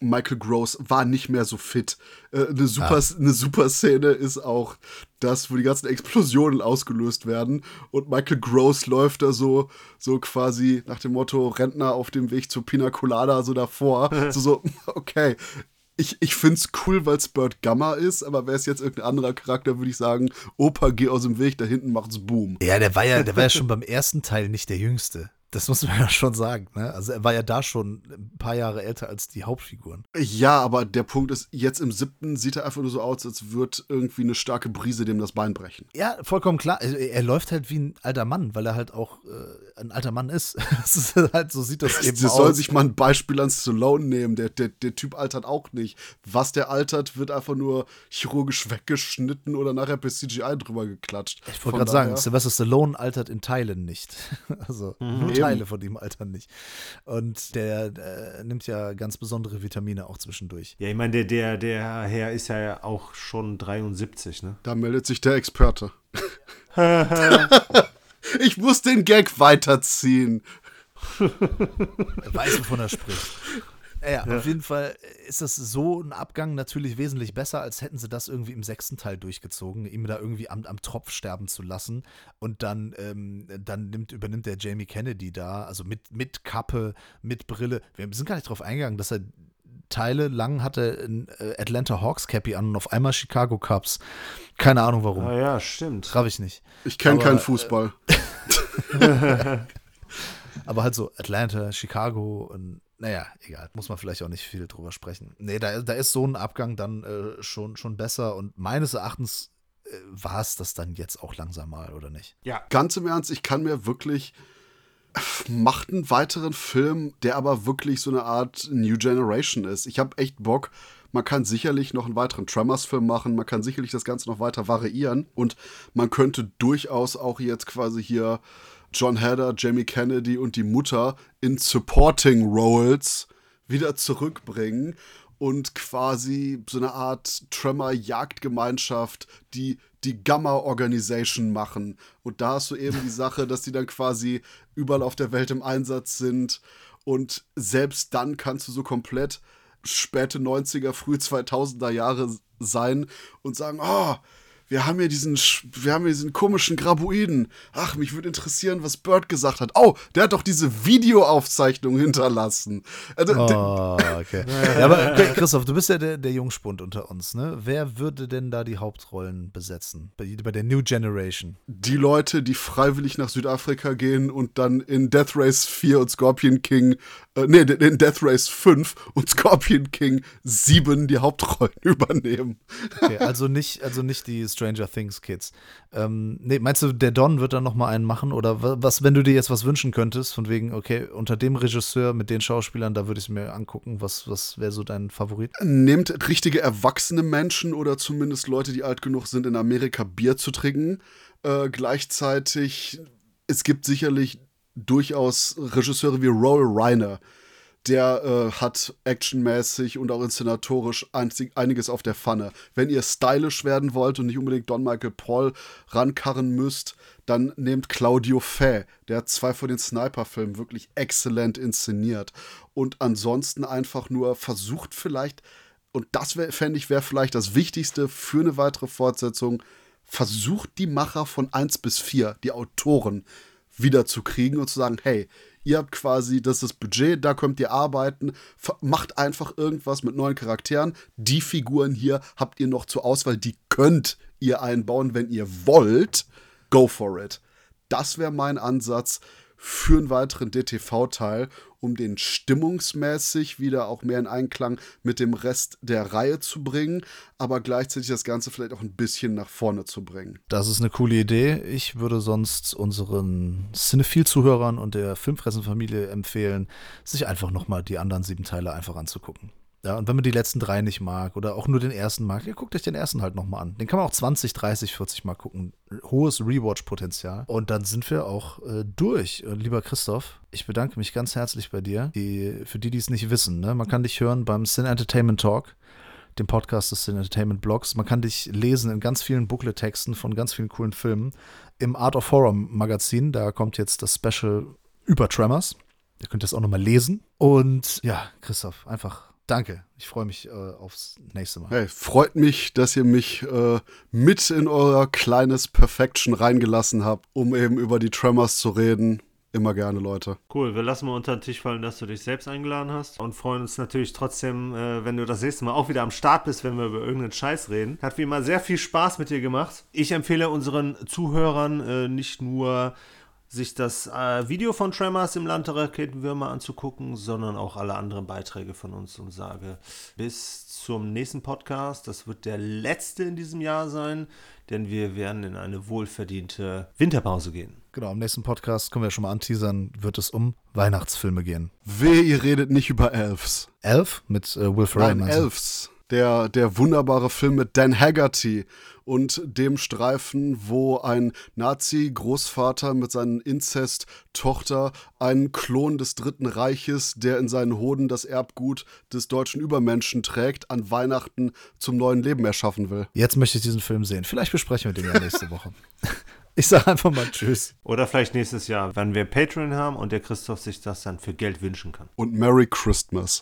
Michael Gross war nicht mehr so fit. Äh, eine, super, ja. eine super Szene ist auch das, wo die ganzen Explosionen ausgelöst werden und Michael Gross läuft da so, so quasi nach dem Motto Rentner auf dem Weg zur Pina Colada so davor. so, so, okay, ich, ich finde es cool, weil es Bird Gamma ist, aber wäre es jetzt irgendein anderer Charakter, würde ich sagen, Opa, geh aus dem Weg, da hinten macht's Boom. Ja, der war ja, der war ja schon beim ersten Teil nicht der Jüngste. Das muss man ja schon sagen. Ne? Also er war ja da schon ein paar Jahre älter als die Hauptfiguren. Ja, aber der Punkt ist, jetzt im siebten sieht er einfach nur so aus, als würde irgendwie eine starke Brise dem das Bein brechen. Ja, vollkommen klar. Er, er läuft halt wie ein alter Mann, weil er halt auch äh, ein alter Mann ist. das ist halt, so sieht das, eben aus. soll sich mal ein Beispiel an Stallone nehmen. Der, der, der Typ altert auch nicht. Was der altert, wird einfach nur chirurgisch weggeschnitten oder nachher per CGI drüber geklatscht. Ich wollte gerade sagen, Sylvester Stallone altert in Teilen nicht. also mhm. Teile von ihm altern nicht. Und der, der, nimmt ja ganz besondere Vitamine auch zwischendurch. Ja, ich meine, der, der, der Herr ist ja auch schon 73, ne? Da meldet sich der Experte. ich muss den Gag weiterziehen. er weiß, wovon er spricht. Ja, ja, auf jeden Fall ist das so ein Abgang natürlich wesentlich besser, als hätten sie das irgendwie im sechsten Teil durchgezogen, ihm da irgendwie am, am Tropf sterben zu lassen. Und dann, ähm, dann nimmt, übernimmt der Jamie Kennedy da, also mit, mit Kappe, mit Brille. Wir sind gar nicht drauf eingegangen, dass er Teile lang hatte ein äh, Atlanta Hawks Cappy an und auf einmal Chicago Cubs. Keine Ahnung warum. Ah ja, stimmt. Traf ich nicht. Ich kenne keinen Fußball. Äh, aber halt so Atlanta, Chicago und naja, egal, muss man vielleicht auch nicht viel drüber sprechen. Nee, da, da ist so ein Abgang dann äh, schon, schon besser und meines Erachtens äh, war es das dann jetzt auch langsam mal, oder nicht? Ja. Ganz im Ernst, ich kann mir wirklich. Macht einen weiteren Film, der aber wirklich so eine Art New Generation ist. Ich habe echt Bock, Man kann sicherlich noch einen weiteren Tremors-Film machen, man kann sicherlich das Ganze noch weiter variieren und man könnte durchaus auch jetzt quasi hier John Hader, Jamie Kennedy und die Mutter in Supporting Roles wieder zurückbringen und quasi so eine Art Tremor-Jagdgemeinschaft, die die Gamma-Organisation machen. Und da hast du eben die Sache, dass die dann quasi überall auf der Welt im Einsatz sind. Und selbst dann kannst du so komplett späte 90er, früh 2000er Jahre sein und sagen, oh, wir haben hier diesen, wir haben hier diesen komischen Graboiden. Ach, mich würde interessieren, was Bird gesagt hat. Oh, der hat doch diese Videoaufzeichnung hinterlassen. Also, oh, okay. ja, aber Christoph, du bist ja der, der Jungspund unter uns, ne? Wer würde denn da die Hauptrollen besetzen? Bei, bei der New Generation? Die Leute, die freiwillig nach Südafrika gehen und dann in Death Race 4 und Scorpion King, äh, nee, in Death Race 5 und Scorpion King 7 die Hauptrollen übernehmen. Okay, also nicht, also nicht die Stranger Things Kids. Ähm, nee, meinst du, der Don wird dann noch mal einen machen? Oder was, wenn du dir jetzt was wünschen könntest, von wegen, okay, unter dem Regisseur mit den Schauspielern, da würde ich es mir angucken. Was, was wäre so dein Favorit? Nehmt richtige erwachsene Menschen oder zumindest Leute, die alt genug sind, in Amerika Bier zu trinken. Äh, gleichzeitig, es gibt sicherlich durchaus Regisseure wie Roll Reiner, der äh, hat actionmäßig und auch inszenatorisch einiges auf der Pfanne. Wenn ihr stylisch werden wollt und nicht unbedingt Don Michael Paul rankarren müsst, dann nehmt Claudio Fay. Der hat zwei von den Sniper-Filmen wirklich exzellent inszeniert. Und ansonsten einfach nur versucht vielleicht, und das fände ich wäre vielleicht das Wichtigste für eine weitere Fortsetzung, versucht die Macher von 1 bis 4, die Autoren, wiederzukriegen und zu sagen, hey, ihr habt quasi, das ist das Budget, da könnt ihr arbeiten, macht einfach irgendwas mit neuen Charakteren. Die Figuren hier habt ihr noch zur Auswahl, die könnt ihr einbauen, wenn ihr wollt. Go for it. Das wäre mein Ansatz für einen weiteren DTV-Teil, um den stimmungsmäßig wieder auch mehr in Einklang mit dem Rest der Reihe zu bringen, aber gleichzeitig das Ganze vielleicht auch ein bisschen nach vorne zu bringen. Das ist eine coole Idee. Ich würde sonst unseren Cinephil-Zuhörern und der Filmfressenfamilie empfehlen, sich einfach nochmal die anderen sieben Teile einfach anzugucken. Ja, und wenn man die letzten drei nicht mag oder auch nur den ersten mag, ja, guckt euch den ersten halt nochmal an. Den kann man auch 20, 30, 40 Mal gucken. Hohes Rewatch-Potenzial. Und dann sind wir auch äh, durch. Und lieber Christoph, ich bedanke mich ganz herzlich bei dir. Die, für die, die es nicht wissen, ne? man kann dich hören beim Sin Entertainment Talk dem Podcast des Sin Entertainment Blogs. Man kann dich lesen in ganz vielen Booklet-Texten von ganz vielen coolen Filmen. Im Art of Horror Magazin, da kommt jetzt das Special über Tremors. Ihr könnt das auch nochmal lesen. Und ja, Christoph, einfach Danke. Ich freue mich äh, aufs nächste Mal. Hey, freut mich, dass ihr mich äh, mit in euer kleines Perfection reingelassen habt, um eben über die Tremors zu reden. Immer gerne, Leute. Cool, wir lassen mal unter den Tisch fallen, dass du dich selbst eingeladen hast und freuen uns natürlich trotzdem, äh, wenn du das nächste Mal auch wieder am Start bist, wenn wir über irgendeinen Scheiß reden. Hat wie immer sehr viel Spaß mit dir gemacht. Ich empfehle unseren Zuhörern äh, nicht nur sich das äh, Video von Tremors im Land der Raketenwürmer anzugucken, sondern auch alle anderen Beiträge von uns und sage bis zum nächsten Podcast. Das wird der letzte in diesem Jahr sein, denn wir werden in eine wohlverdiente Winterpause gehen. Genau, im nächsten Podcast können wir schon mal anteasern, wird es um Weihnachtsfilme gehen. Weh, ihr redet nicht über Elves. Elf mit äh, Will Ferrell? Nein, Elves. Der, der wunderbare Film mit Dan Haggerty und dem Streifen, wo ein Nazi-Großvater mit seinen Inzest-Tochter einen Klon des Dritten Reiches, der in seinen Hoden das Erbgut des deutschen Übermenschen trägt, an Weihnachten zum neuen Leben erschaffen will. Jetzt möchte ich diesen Film sehen. Vielleicht besprechen wir den ja nächste Woche. Ich sage einfach mal Tschüss. Oder vielleicht nächstes Jahr, wenn wir Patreon haben und der Christoph sich das dann für Geld wünschen kann. Und Merry Christmas.